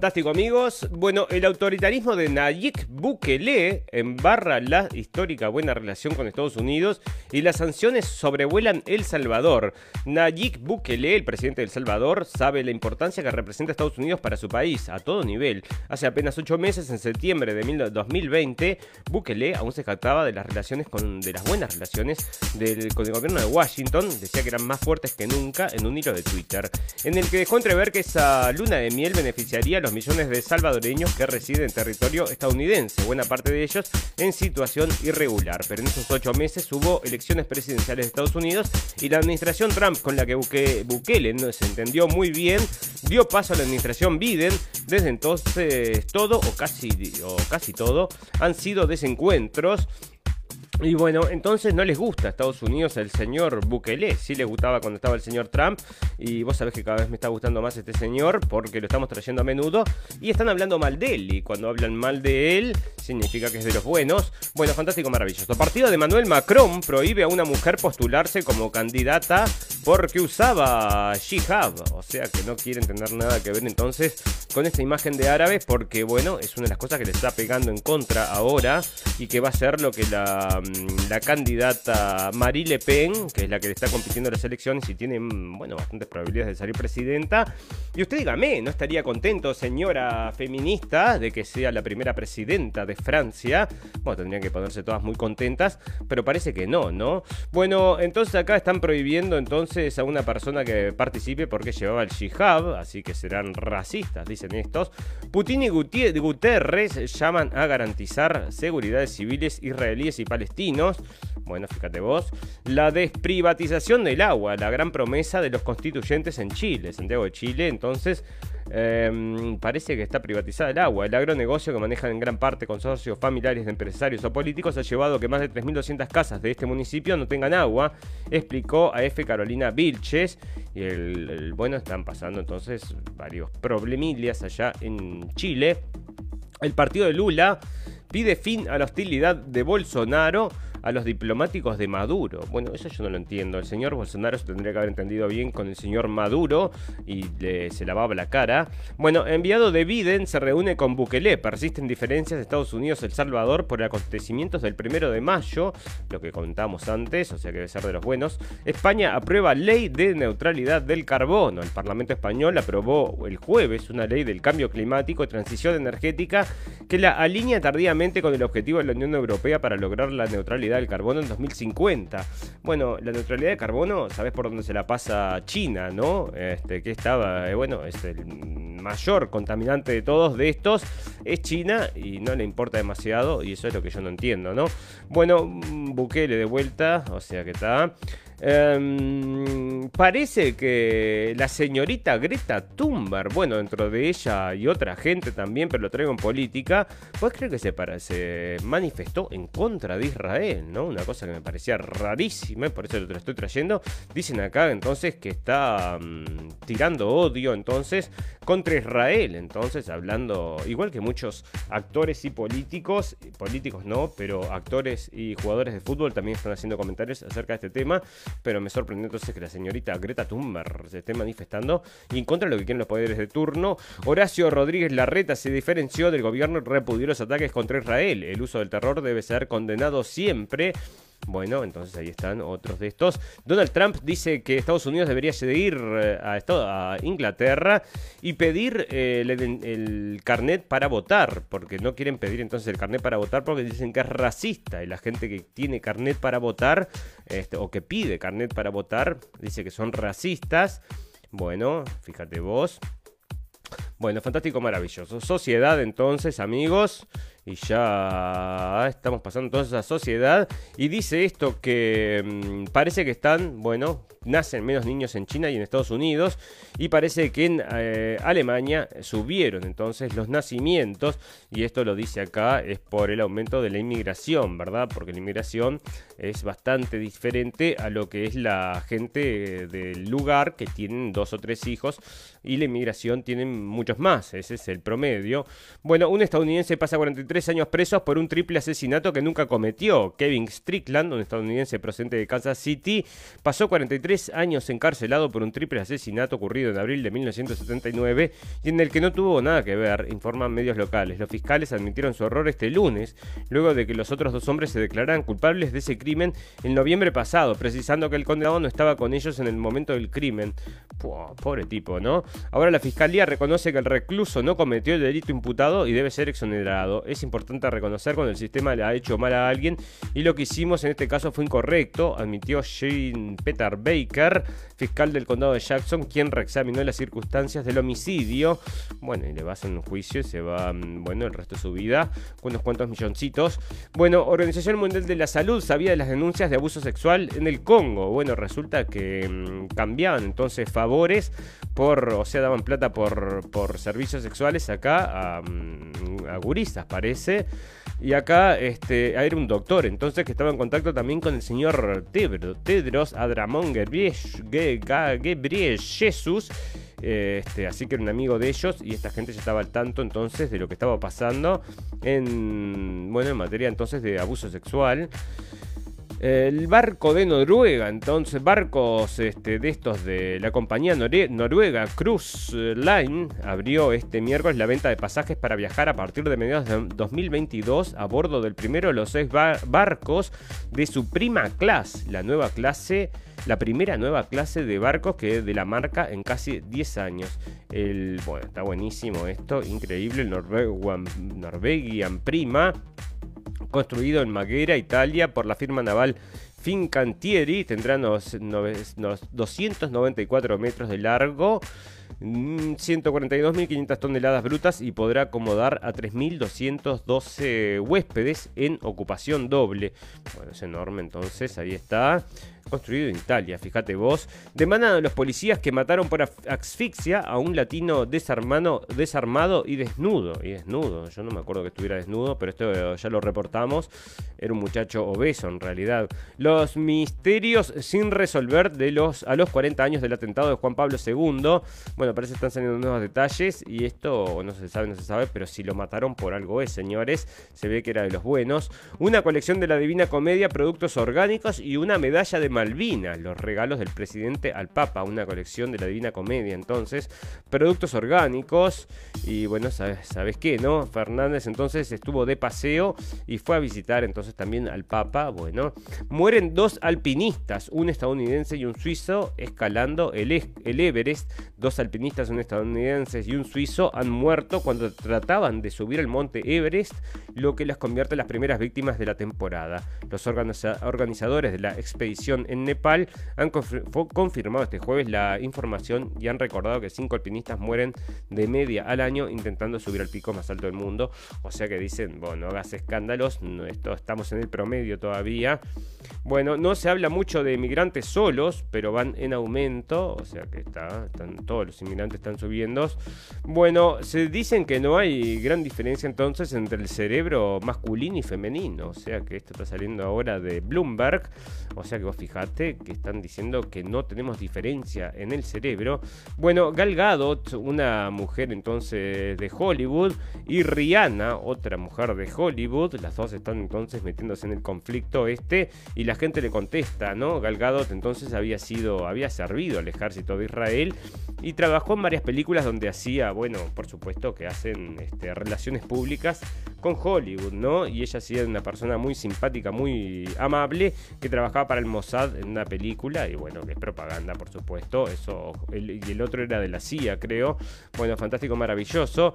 Fantástico amigos. Bueno, el autoritarismo de Nayib Bukele embarra la histórica buena relación con Estados Unidos y las sanciones sobrevuelan El Salvador. Nayib Bukele, el presidente de El Salvador, sabe la importancia que representa Estados Unidos para su país a todo nivel. Hace apenas ocho meses, en septiembre de mil- 2020, Bukele aún se jactaba de las relaciones con, de las buenas relaciones del, con el gobierno de Washington. Decía que eran más fuertes que nunca en un hilo de Twitter, en el que dejó entrever que esa luna de miel beneficiaría a los millones de salvadoreños que residen en territorio estadounidense, buena parte de ellos en situación irregular. Pero en esos ocho meses hubo elecciones presidenciales de Estados Unidos y la administración Trump, con la que Buke- Bukele no se entendió muy bien, dio paso a la administración Biden. Desde entonces todo o casi, o casi todo han sido desencuentros Y bueno, entonces no les gusta a Estados Unidos el señor Bukele. Sí les gustaba cuando estaba el señor Trump. Y vos sabés que cada vez me está gustando más este señor porque lo estamos trayendo a menudo. Y están hablando mal de él. Y cuando hablan mal de él, significa que es de los buenos. Bueno, fantástico, maravilloso. Partido de Manuel Macron prohíbe a una mujer postularse como candidata porque usaba hijab. O sea que no quieren tener nada que ver entonces con esta imagen de árabes porque, bueno, es una de las cosas que le está pegando en contra ahora y que va a ser lo que la la candidata Marie Le Pen, que es la que le está compitiendo en las elecciones y tiene, mm, bueno, bastantes probabilidades de salir presidenta. Y usted dígame, ¿no estaría contento, señora feminista, de que sea la primera presidenta de Francia? Bueno, tendrían que ponerse todas muy contentas, pero parece que no, ¿no? Bueno, entonces acá están prohibiendo entonces a una persona que participe porque llevaba el jihad, así que serán racistas, dicen estos. Putin y Guterres llaman a garantizar seguridad de civiles israelíes y palestinos bueno, fíjate vos. La desprivatización del agua, la gran promesa de los constituyentes en Chile, Santiago de Chile. Entonces, em, parece que está privatizada el agua. El agronegocio que manejan en gran parte consorcios familiares de empresarios o políticos ha llevado a que más de 3.200 casas de este municipio no tengan agua, explicó a F. Carolina Vilches. Y el, bueno, están pasando entonces varios problemillas allá en Chile. El partido de Lula pide fin a la hostilidad de Bolsonaro a los diplomáticos de Maduro. Bueno, eso yo no lo entiendo. El señor Bolsonaro se tendría que haber entendido bien con el señor Maduro y se lavaba la cara. Bueno, enviado de Biden se reúne con Bukele. Persisten diferencias de Estados Unidos El Salvador por acontecimientos del primero de mayo, lo que contamos antes, o sea que debe ser de los buenos. España aprueba ley de neutralidad del carbono. El Parlamento español aprobó el jueves una ley del cambio climático y transición energética que la alinea tardíamente con el objetivo de la Unión Europea para lograr la neutralidad del carbono en 2050. Bueno, la neutralidad de carbono, ¿sabes por dónde se la pasa China, no? Este, que estaba, eh, bueno, es el mayor contaminante de todos de estos, es China y no le importa demasiado y eso es lo que yo no entiendo, ¿no? Bueno, Bukele de vuelta, o sea que está... Em, parece que la señorita Greta Thunberg, bueno, dentro de ella y otra gente también, pero lo traigo en política, pues creo que se, manifestó en contra de Israel, ¿no? Una cosa que me parecía rarísima, y por eso lo estoy trayendo. Dicen acá entonces que está mm, tirando odio entonces contra Israel, entonces hablando, igual que muchos actores y políticos, políticos no, pero actores y jugadores de fútbol también están haciendo comentarios acerca de este tema pero me sorprendió entonces que la señorita Greta Thunberg se esté manifestando y en contra de lo que quieren los poderes de turno. Horacio Rodríguez Larreta se diferenció del gobierno y repudió los ataques contra Israel. El uso del terror debe ser condenado siempre. Bueno, entonces ahí están otros de estos. Donald Trump dice que Estados Unidos debería seguir eh, a, Inglaterra y pedir eh, el, carnet para votar, porque no quieren pedir entonces el carnet para votar porque dicen que es racista y la gente que tiene carnet para votar este, o que pide carnet para votar dice que son racistas. Bueno, fíjate vos. Bueno, fantástico, maravilloso. Sociedad entonces, amigos. Y ya estamos pasando entonces a sociedad. Y dice esto que mm, parece que están, bueno, nacen menos niños en China y en Estados Unidos. Y parece que en eh, Alemania subieron entonces los nacimientos. Y esto lo dice acá, es por el aumento de la inmigración, ¿verdad? Porque la inmigración es bastante diferente a lo que es la gente del lugar que tienen dos o tres hijos. Y la inmigración tienen muchos más. Ese es el promedio. Bueno, un estadounidense pasa 43 años presos por un triple asesinato que nunca cometió. Kevin Strickland, un estadounidense procedente de Kansas City, pasó 43 años encarcelado por un triple asesinato ocurrido en abril de 1979 y en el que no tuvo nada que ver, informan medios locales. Los fiscales admitieron su error este lunes, luego de que los otros dos hombres se declararan culpables de ese crimen en noviembre pasado, precisando que el condenado no estaba con ellos en el momento del crimen. pobre tipo, ¿no? Ahora la fiscalía reconoce que el recluso no cometió el delito imputado y debe ser exonerado. Importante reconocer cuando el sistema le ha hecho mal a alguien y lo que hicimos en este caso fue incorrecto, admitió Shane Peter Baker, fiscal del condado de Jackson, quien reexaminó las circunstancias del homicidio. Bueno, y le va a hacer un juicio y se va, mm, bueno, el resto de su vida con unos cuantos milloncitos. Bueno, Organización Mundial de la Salud sabía de las denuncias de abuso sexual en el Congo. Bueno, resulta que mm, cambiaban entonces favores por, o sea, daban plata por, por servicios sexuales acá a, mm, a guristas, parece. Y acá este, era un doctor, entonces que estaba en contacto también con el señor Tedros, Adramón Jesús. Este, así que era un amigo de ellos y esta gente ya estaba al tanto entonces de lo que estaba pasando en, bueno, en materia entonces de abuso sexual. El barco de Noruega, entonces, barcos este, de estos de la compañía Noruega Cruise Line abrió este miércoles la venta de pasajes para viajar a partir de mediados de 2022 a bordo del primero de los seis barcos de su prima class, la nueva clase, la primera nueva clase de barcos que es de la marca en casi 10 años. Bueno, está buenísimo esto, increíble, el Norwegian Prima construido en Maghera, Italia, por la firma naval Fincantieri. Tendrá unos, 294 metros de largo. 142.500 mm, toneladas brutas y podrá acomodar a 3.212 huéspedes en ocupación doble. Bueno, es enorme entonces, ahí está construido en Italia, fíjate vos. Demandan a los policías que mataron por asfixia a un latino desarmado, desarmado y desnudo. Y desnudo, yo no me acuerdo que estuviera desnudo, pero esto ya lo reportamos. Era un muchacho obeso en realidad. Los misterios sin resolver de los, a los 40 años del atentado de Juan Pablo II. Bueno, parece que están saliendo nuevos detalles y esto no se sabe, no se sabe, pero si lo mataron por algo es, señores. Se ve que era de los buenos. Una colección de la Divina Comedia, productos orgánicos y una medalla de Malvinas, los regalos del presidente al Papa, una colección de la Divina Comedia. Entonces, productos orgánicos. Y bueno, ¿sabes, ¿sabes qué? ¿No? Fernández entonces estuvo de paseo y fue a visitar entonces también al Papa. Bueno, mueren dos alpinistas, un estadounidense y un suizo, escalando el, el Everest. Dos alpinistas, un estadounidense y un suizo, han muerto cuando trataban de subir el monte Everest, lo que las convierte en las primeras víctimas de la temporada. Los organizadores de la expedición en Nepal han confirmado este jueves la información y han recordado que cinco alpinistas mueren de media al año intentando subir al pico más alto del mundo. O sea que dicen, bueno, no hagas escándalos, esto, estamos en el promedio todavía. Bueno, no se habla mucho de migrantes solos, pero van en aumento, o sea que está, todos los inmigrantes están subiendo. Bueno, se dicen que no hay gran diferencia entonces entre el cerebro masculino y femenino, o sea que esto está saliendo ahora de Bloomberg, o sea que vos fijate que están diciendo que no tenemos diferencia en el cerebro. Bueno, Gal Gadot, una mujer entonces de Hollywood, y Rihanna, otra mujer de Hollywood, las dos están entonces metiéndose en el conflicto este y la gente le contesta, ¿no? Gal Gadot entonces había sido, había servido al ejército de Israel y trabajó en varias películas donde hacía, bueno, por supuesto que hacen este, relaciones públicas con Hollywood, ¿no? Y ella sí era una persona muy simpática, muy amable, que trabajaba para el Mossad en una película, y bueno, que es propaganda, por supuesto, eso, y el otro era de la CIA, creo. Bueno, fantástico, maravilloso.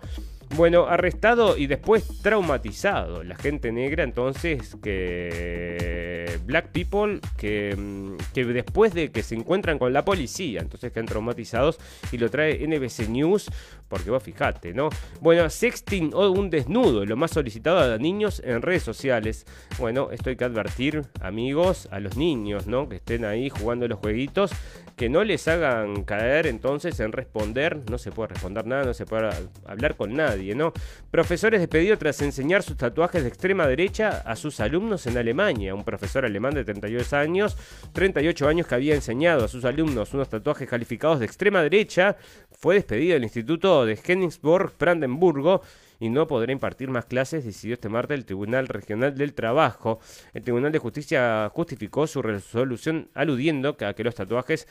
Bueno, arrestado y después traumatizado. La gente negra, entonces, que. Black people, que, mm, que después de que se encuentran con la policía, entonces quedan traumatizados y lo trae NBC News, porque vos fijate, ¿no? Bueno, sexting o un desnudo, lo más solicitado a niños en redes sociales. Bueno, esto hay que advertir, amigos, a los niños, ¿no? Que estén ahí jugando los jueguitos que no les hagan caer entonces en responder, no se puede responder nada, no se puede hablar con nadie, ¿no? Profesores despedidos tras enseñar sus tatuajes de extrema derecha a sus alumnos en Alemania. Un profesor alemán de 38 años, 38 años que había enseñado a sus alumnos unos tatuajes calificados de extrema derecha, fue despedido del Instituto de Henningsborg, Brandenburgo, y no podrá impartir más clases, decidió este martes el Tribunal Regional del Trabajo. El Tribunal de Justicia justificó su resolución aludiendo a que los tatuajes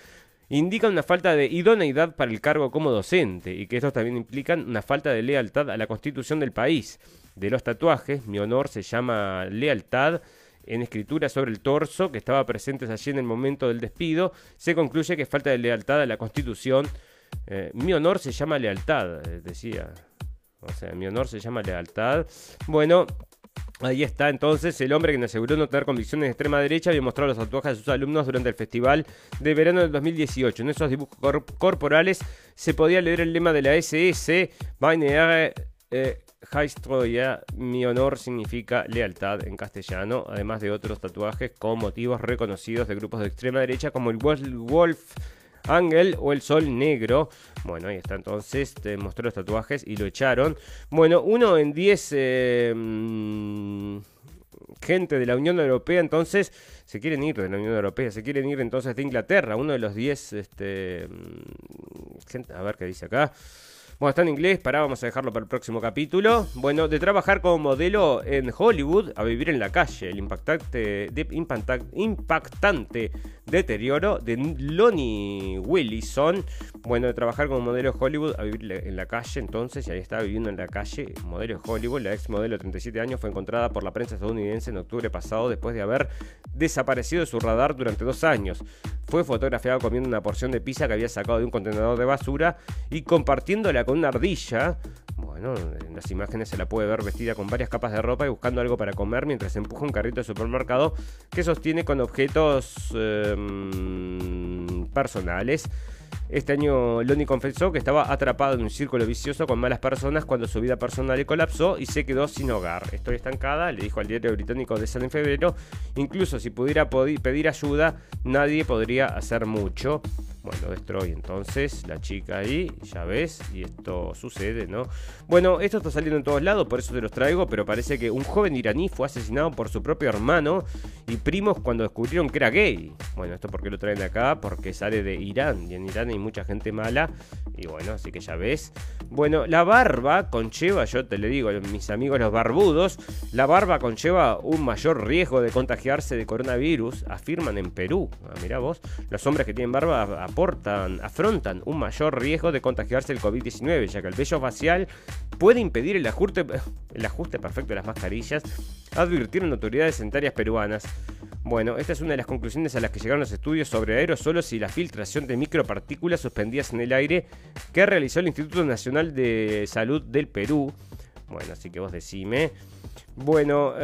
indican una falta de idoneidad para el cargo como docente y que estos también implican una falta de lealtad a la constitución del país. De los tatuajes, mi honor se llama lealtad en escritura sobre el torso que estaba presentes allí en el momento del despido, se concluye que falta de lealtad a la constitución. Eh, mi honor se llama lealtad, eh, decía o sea, mi honor se llama lealtad. Bueno, Ahí está entonces el hombre que aseguró no tener convicciones de extrema derecha había mostrado los tatuajes de sus alumnos durante el festival de verano del 2018. En esos dibujos corporales se podía leer el lema de la SS, Meine eh, mi honor significa lealtad en castellano, además de otros tatuajes con motivos reconocidos de grupos de extrema derecha como el Wolf Ángel o el Sol Negro. Bueno, ahí está entonces, te mostró los tatuajes y lo echaron. Bueno, uno en 10 eh, mm, gente de la Unión Europea entonces se quieren ir de la Unión Europea, se quieren ir entonces de Inglaterra, uno de los 10, este, mm, gente, a ver qué dice acá. Bueno, está en inglés, pará, vamos a dejarlo para el próximo capítulo. Bueno, de trabajar como modelo en Hollywood a vivir en la calle, el impactante, de- impacta- impactante deterioro de Lonnie Willison. Bueno, de trabajar como modelo en Hollywood a vivir en la calle, entonces, y ahí está viviendo en la calle, modelo de Hollywood. La ex modelo de 37 años fue encontrada por la prensa estadounidense en octubre pasado después de haber desaparecido de su radar durante dos años. Fue fotografiada comiendo una porción de pizza que había sacado de un contenedor de basura y con una ardilla. Bueno, en las imágenes se la puede ver vestida con varias capas de ropa y buscando algo para comer mientras empuja un carrito de supermercado que sostiene con objetos em, personales. Este año Lonnie confesó que estaba atrapado en un círculo vicioso con malas personas cuando su vida personal le colapsó y se quedó sin hogar. Estoy estancada, le dijo al diario británico de San en febrero. Incluso si pudiera pedir ayuda, nadie podría hacer mucho. Bueno, Destroy entonces, la chica ahí, ya ves, y esto sucede, ¿no? Bueno, esto está saliendo en todos lados, por eso te los traigo, pero parece que un joven iraní fue asesinado por su propio hermano y primos cuando descubrieron que era gay. Bueno, esto porque lo traen acá, porque sale de Irán, y en Irán hay mucha gente mala, y bueno, así que ya ves. Bueno, la barba conlleva, yo te le digo mis amigos los barbudos, la barba conlleva un mayor riesgo de contagiarse de coronavirus, afirman en Perú. Ah, mirá vos, los hombres que tienen barba afrontan un mayor riesgo de contagiarse el COVID-19, ya que el vello facial puede impedir el ajuste, perfecto de las mascarillas, advirtieron autoridades sanitarias peruanas. Bueno, esta es una de las conclusiones a las que llegaron los estudios sobre aerosolos y la filtración de micropartículas suspendidas en el aire que realizó el Instituto Nacional de Salud del Perú. Bueno, así que vos decime. Bueno,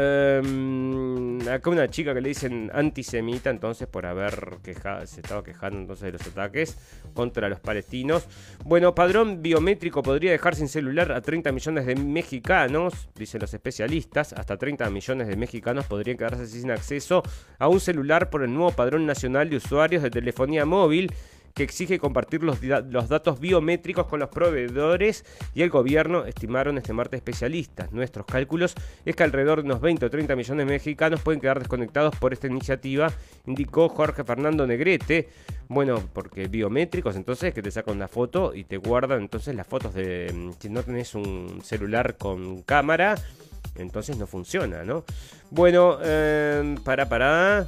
acá una chica que le dicen antisemita, entonces por haber quejado, se estaba quejando entonces de los ataques contra los palestinos. Bueno, padrón biométrico podría dejar sin celular a 30 millones de mexicanos, dicen los especialistas. Hasta 30 millones de mexicanos podrían quedarse sin acceso a un celular por el nuevo padrón nacional de usuarios de telefonía móvil que exige compartir los, los datos biométricos con los proveedores y el gobierno estimaron este martes especialistas. Nuestros cálculos es que alrededor de unos 20 o 30 millones de mexicanos pueden quedar desconectados por esta iniciativa, indicó Jorge Fernando Negrete. Bueno, porque biométricos, entonces que te sacan una foto y te guardan entonces las fotos de mm, si no tenés un celular con cámara, entonces no funciona, ¿no? Bueno, eh, para, para.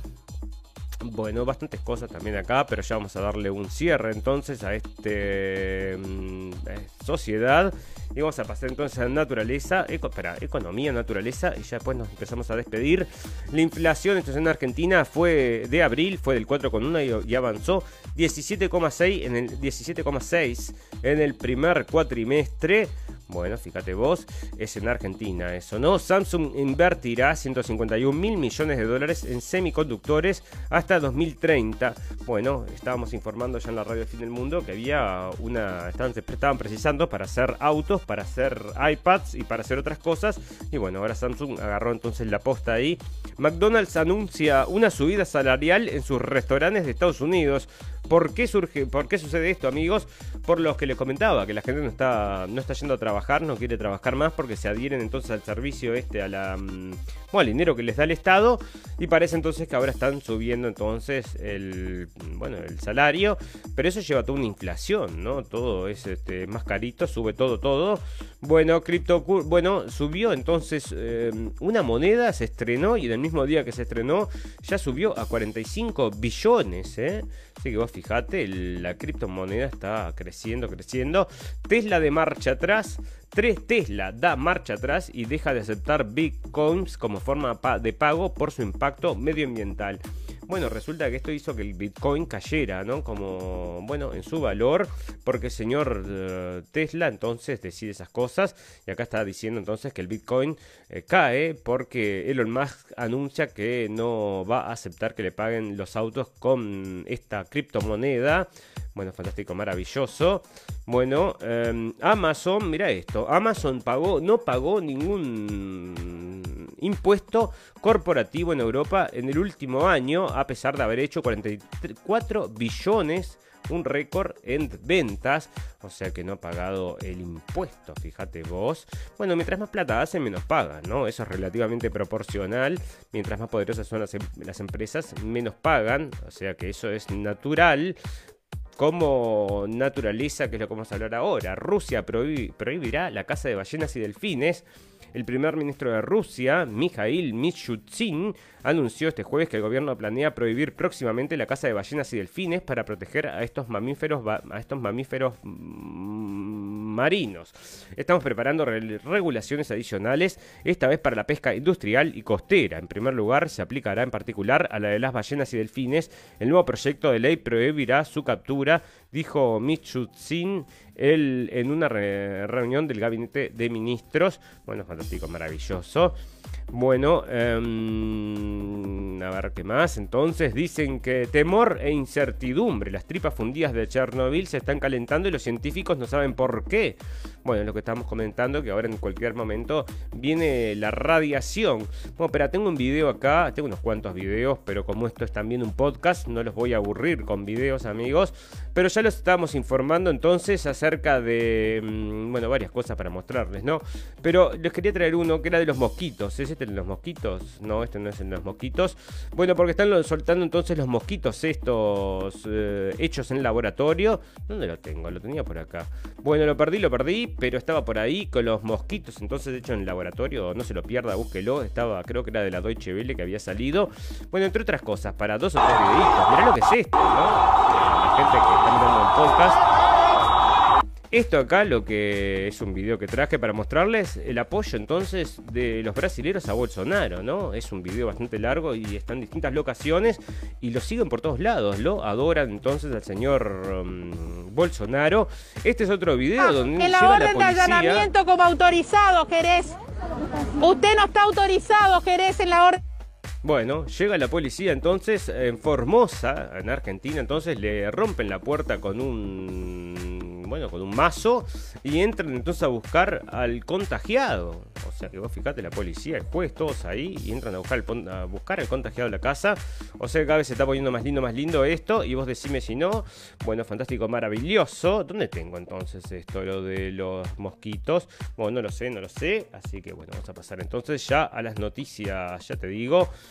Bueno, bastantes cosas también acá, pero ya vamos a darle un cierre entonces a este mm, eh, sociedad. Y vamos a pasar entonces a naturaleza, economía, naturaleza, y ya después nos empezamos a despedir. La inflación entonces en Argentina fue de abril, fue del 4,1 y, y avanzó 17,6 en el 17,6 en el primer cuatrimestre. Bueno, fíjate vos, es en Argentina eso, ¿no? Samsung invertirá 151 mil millones de dólares en semiconductores hasta 2030. Bueno, estábamos informando ya en la radio Fin del Mundo que había una. Estaban, estaban precisando para hacer autos, para hacer iPads y para hacer otras cosas. Y bueno, ahora Samsung agarró entonces la posta ahí. McDonald's anuncia una subida salarial en sus restaurantes de Estados Unidos. ¿Por qué surge, por qué sucede esto, amigos? Por los que les comentaba, que la gente no está, no está yendo a trabajar, no quiere trabajar más porque se adhieren entonces al servicio este, a la, mm, bueno, al dinero que les da el Estado y parece entonces que ahora están subiendo entonces el, bueno, el salario, pero eso lleva a toda una inflación, ¿no? Todo es este, más carito, sube todo, todo. Bueno, cripto, bueno, subió entonces eh, una moneda, se estrenó y en el mismo día que se estrenó ya subió a 45 billones, ¿eh? Así que vos fijate, la criptomoneda está creciendo, creciendo. Tesla de marcha atrás. 3 Tesla da marcha atrás y deja de aceptar bitcoins como forma de pago por su impacto medioambiental. Bueno, resulta que esto hizo que el Bitcoin cayera, ¿no? Como, bueno, en su valor, porque el señor eh, Tesla entonces decide esas cosas. Y acá está diciendo entonces que el Bitcoin eh, cae porque Elon Musk anuncia que no va a aceptar que le paguen los autos con esta criptomoneda. Bueno, fantástico, maravilloso. Bueno, eh, Amazon, mira esto. Amazon pagó, no pagó ningún impuesto corporativo en Europa en el último año, a pesar de haber hecho 44 billones un récord en ventas, o sea que no ha pagado el impuesto, fíjate vos. Bueno, mientras más plata hacen, menos pagan, ¿no? Eso es relativamente proporcional. Mientras más poderosas son las, em- las empresas, menos pagan, o sea que eso es natural. Como naturaleza, que es lo que vamos a hablar ahora, Rusia prohibi- prohibirá la caza de ballenas y delfines. El primer ministro de Rusia, Mikhail Mishustin, anunció este jueves que el gobierno planea prohibir próximamente la caza de ballenas y delfines para proteger a estos mamíferos, a estos mamíferos marinos. Estamos preparando re- regulaciones adicionales, esta vez para la pesca industrial y costera. En primer lugar, se aplicará en particular a la de las ballenas y delfines. El nuevo proyecto de ley prohibirá su captura, dijo Mishustin él en una re- reunión del gabinete de ministros. Bueno, fantástico, maravilloso. Bueno, em, a ver qué más. Entonces dicen que temor e incertidumbre. Las tripas fundidas de Chernobyl se están calentando y los científicos no saben por qué. Bueno, lo que estamos comentando, que ahora en cualquier momento viene la radiación. Bueno, pero tengo un video acá, tengo unos cuantos videos, pero como esto es también un podcast, no los voy a aburrir con videos, amigos. Pero ya los estamos informando entonces acerca de, mm, bueno, varias cosas para mostrarles, ¿no? Pero les quería traer uno que era de los mosquitos. ¿Es este de los mosquitos? No, este no es de los mosquitos. Bueno, porque están soltando entonces los mosquitos estos eh, hechos en laboratorio. ¿Dónde lo tengo? Lo tenía por acá. Bueno, lo perdí, lo perdí, pero estaba por ahí con los mosquitos entonces hechos en laboratorio. No se lo pierda, búsquelo. Estaba, creo que era de la Deutsche Welle que había salido. Bueno, entre otras cosas, para dos o tres videitos. Mirá lo que es esto, ¿no? La gente que está mirando el podcast. Esto acá lo que es un video que traje para mostrarles el apoyo entonces de los brasileros a Bolsonaro, ¿no? Es un video bastante largo y está en distintas locaciones y lo siguen por todos lados, lo adoran entonces al señor um, Bolsonaro. Este es otro video donde Que la llega la orden de allanamiento como autorizado, Jerez. Usted no está autorizado, Jerez, en la orden. Bueno, llega la policía entonces en Formosa, en Argentina, entonces le rompen la puerta con un bueno, con un mazo y entran entonces a buscar al contagiado. O sea que vos fijate, la policía, el juez, todos ahí y entran a buscar, el, a buscar al contagiado de la casa. O sea que cada vez se está poniendo más lindo, más lindo esto. Y vos decime si no. Bueno, fantástico, maravilloso. ¿Dónde tengo entonces esto, lo de los mosquitos? Bueno, no lo sé, no lo sé. Así que bueno, vamos a pasar entonces ya a las noticias, ya te digo.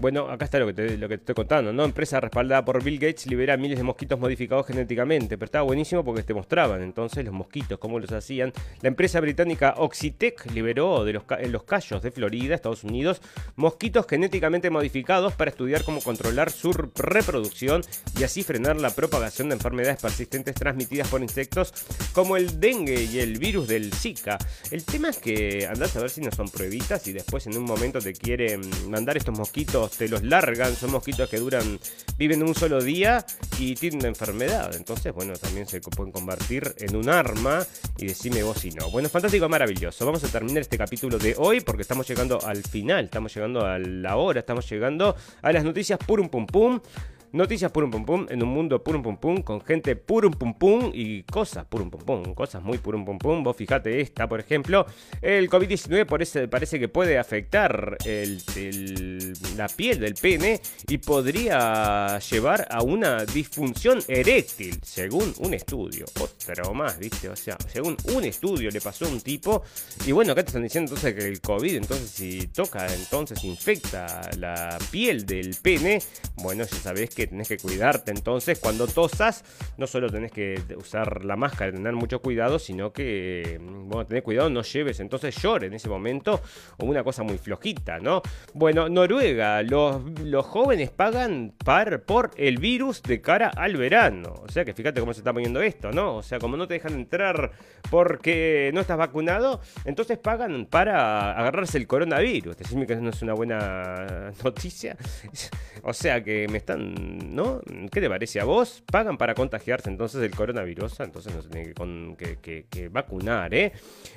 Bueno, acá está lo que, te, lo que te estoy contando, ¿no? Empresa respaldada por Bill Gates libera miles de mosquitos modificados genéticamente. Pero estaba buenísimo porque te mostraban entonces los mosquitos, cómo los hacían. La empresa británica Oxitec liberó de los, en los Cayos de Florida, Estados Unidos, mosquitos genéticamente modificados para estudiar cómo controlar su reproducción y así frenar la propagación de enfermedades persistentes transmitidas por insectos como el dengue y el virus del Zika. El tema es que andás a ver si no son pruebitas y después en un momento te quieren mandar estos mosquitos, te los largan, son mosquitos que duran, viven un solo día y tienen una enfermedad. Entonces, bueno, también se pueden convertir en un arma y decime vos si no. Bueno, fantástico, maravilloso. Vamos a terminar este capítulo de hoy porque estamos llegando al final, estamos llegando a la hora, estamos llegando a las noticias purum pum pum. Noticias purum pum pum en un mundo purum pum pum con gente purum pum pum y cosas purum pum pum, cosas muy purum pum pum. Vos fijate esta, por ejemplo, el COVID-19 parece, que puede afectar la piel del pene y podría llevar a una disfunción eréctil, según un estudio. Otro más, ¿viste? O sea, según un estudio le pasó a un tipo y bueno, acá te están diciendo entonces que el COVID, entonces si toca, entonces infecta la piel del pene, bueno, ya sabés que tenés que cuidarte. Entonces, cuando tosas, no solo tenés que usar la máscara, tener mucho cuidado, sino que, mm, bueno, tener cuidado, no lleves entonces llore en ese momento o una cosa muy flojita, ¿no? Bueno, Noruega, los, los jóvenes pagan par, por el virus de cara al verano. O sea que fíjate cómo se está poniendo esto, ¿no? O sea, como no te dejan entrar porque no estás vacunado, entonces pagan para agarrarse el coronavirus. Decirme que no es una buena noticia. O sea que me están, ¿no? ¿Qué te parece a vos? Pagan para contagiarse entonces del coronavirus, entonces no se tiene que, con- que- que- que vacunar, ¿eh?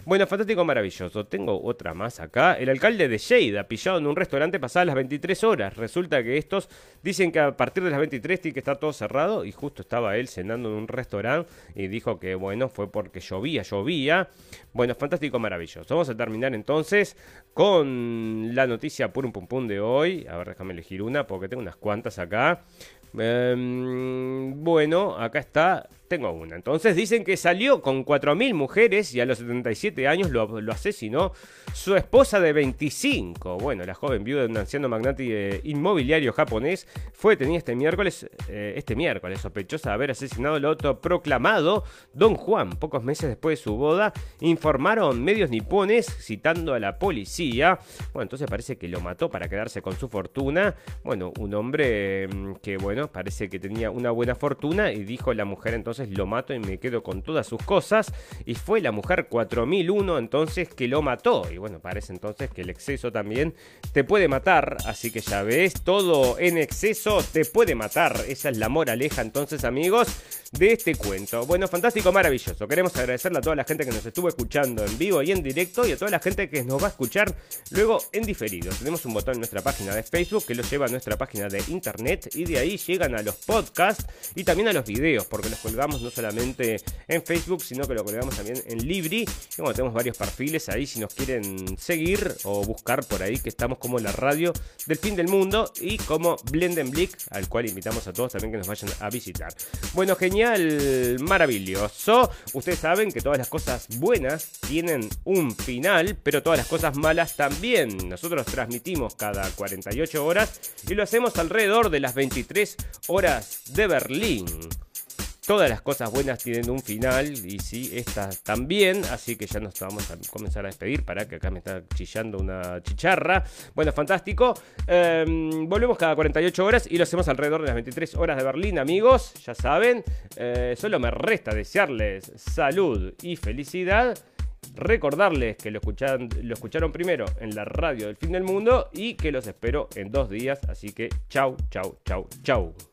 Bueno, fantástico, maravilloso. Tengo otra más acá. El alcalde de Lleida, pillado en un restaurante pasadas las 23 horas. Resulta que estos dicen que a partir de las 23 tiene que estar todo cerrado y justo estaba él cenando en un restaurante y dijo que, bueno, fue porque llovía, llovía. Bueno, fantástico, maravilloso. Vamos a terminar entonces con la noticia purum pum pum de hoy. A ver, déjame elegir una porque tengo unas cuantas acá. Em, bueno, acá está. Tengo una. Entonces dicen que salió con 4.000 mujeres y a los 77 años lo, asesinó su esposa de 25. Bueno, la joven viuda de un anciano magnate eh, inmobiliario japonés fue detenida este miércoles, eh, este miércoles, sospechosa de haber asesinado al autoproclamado Don Juan. Pocos meses después de su boda, informaron medios nipones citando a la policía. Bueno, entonces parece que lo mató para quedarse con su fortuna. Bueno, un hombre mm, que, bueno, parece que tenía una buena fortuna y dijo la mujer entonces lo mato y me quedo con todas sus cosas. Y fue la mujer 4001 entonces que lo mató. Y bueno, parece entonces que el exceso también te puede matar. Así que ya ves, todo en exceso te puede matar. Esa es la moraleja entonces amigos de este cuento. Bueno, fantástico, maravilloso. Queremos agradecerle a toda la gente que nos estuvo escuchando en vivo y en directo y a toda la gente que nos va a escuchar luego en diferido. Tenemos un botón en nuestra página de Facebook que lo lleva a nuestra página de internet y de ahí llegan a los podcasts y también a los videos porque los colgamos no solamente en Facebook sino que lo colgamos también en Libri. Y bueno, tenemos varios perfiles ahí si nos quieren seguir o buscar por ahí que estamos como la radio del fin del mundo y como Blendenblick al cual invitamos a todos también que nos vayan a visitar. Bueno, genial, maravilloso. Ustedes saben que todas las cosas buenas tienen un final, pero todas las cosas malas también. Nosotros transmitimos cada 48 horas y lo hacemos alrededor de las 23 horas de Berlín. Todas las cosas buenas tienen un final y sí, esta también, así que ya nos vamos a comenzar a despedir para que acá me está chillando una chicharra. Bueno, fantástico. Em, volvemos cada 48 horas y lo hacemos alrededor de las 23 horas de Berlín, amigos, ya saben. Eh, solo me resta desearles salud y felicidad. Recordarles que lo lo escucharon primero en la radio del fin del mundo y que los espero en dos días. Así que chau, chau, chau, chau.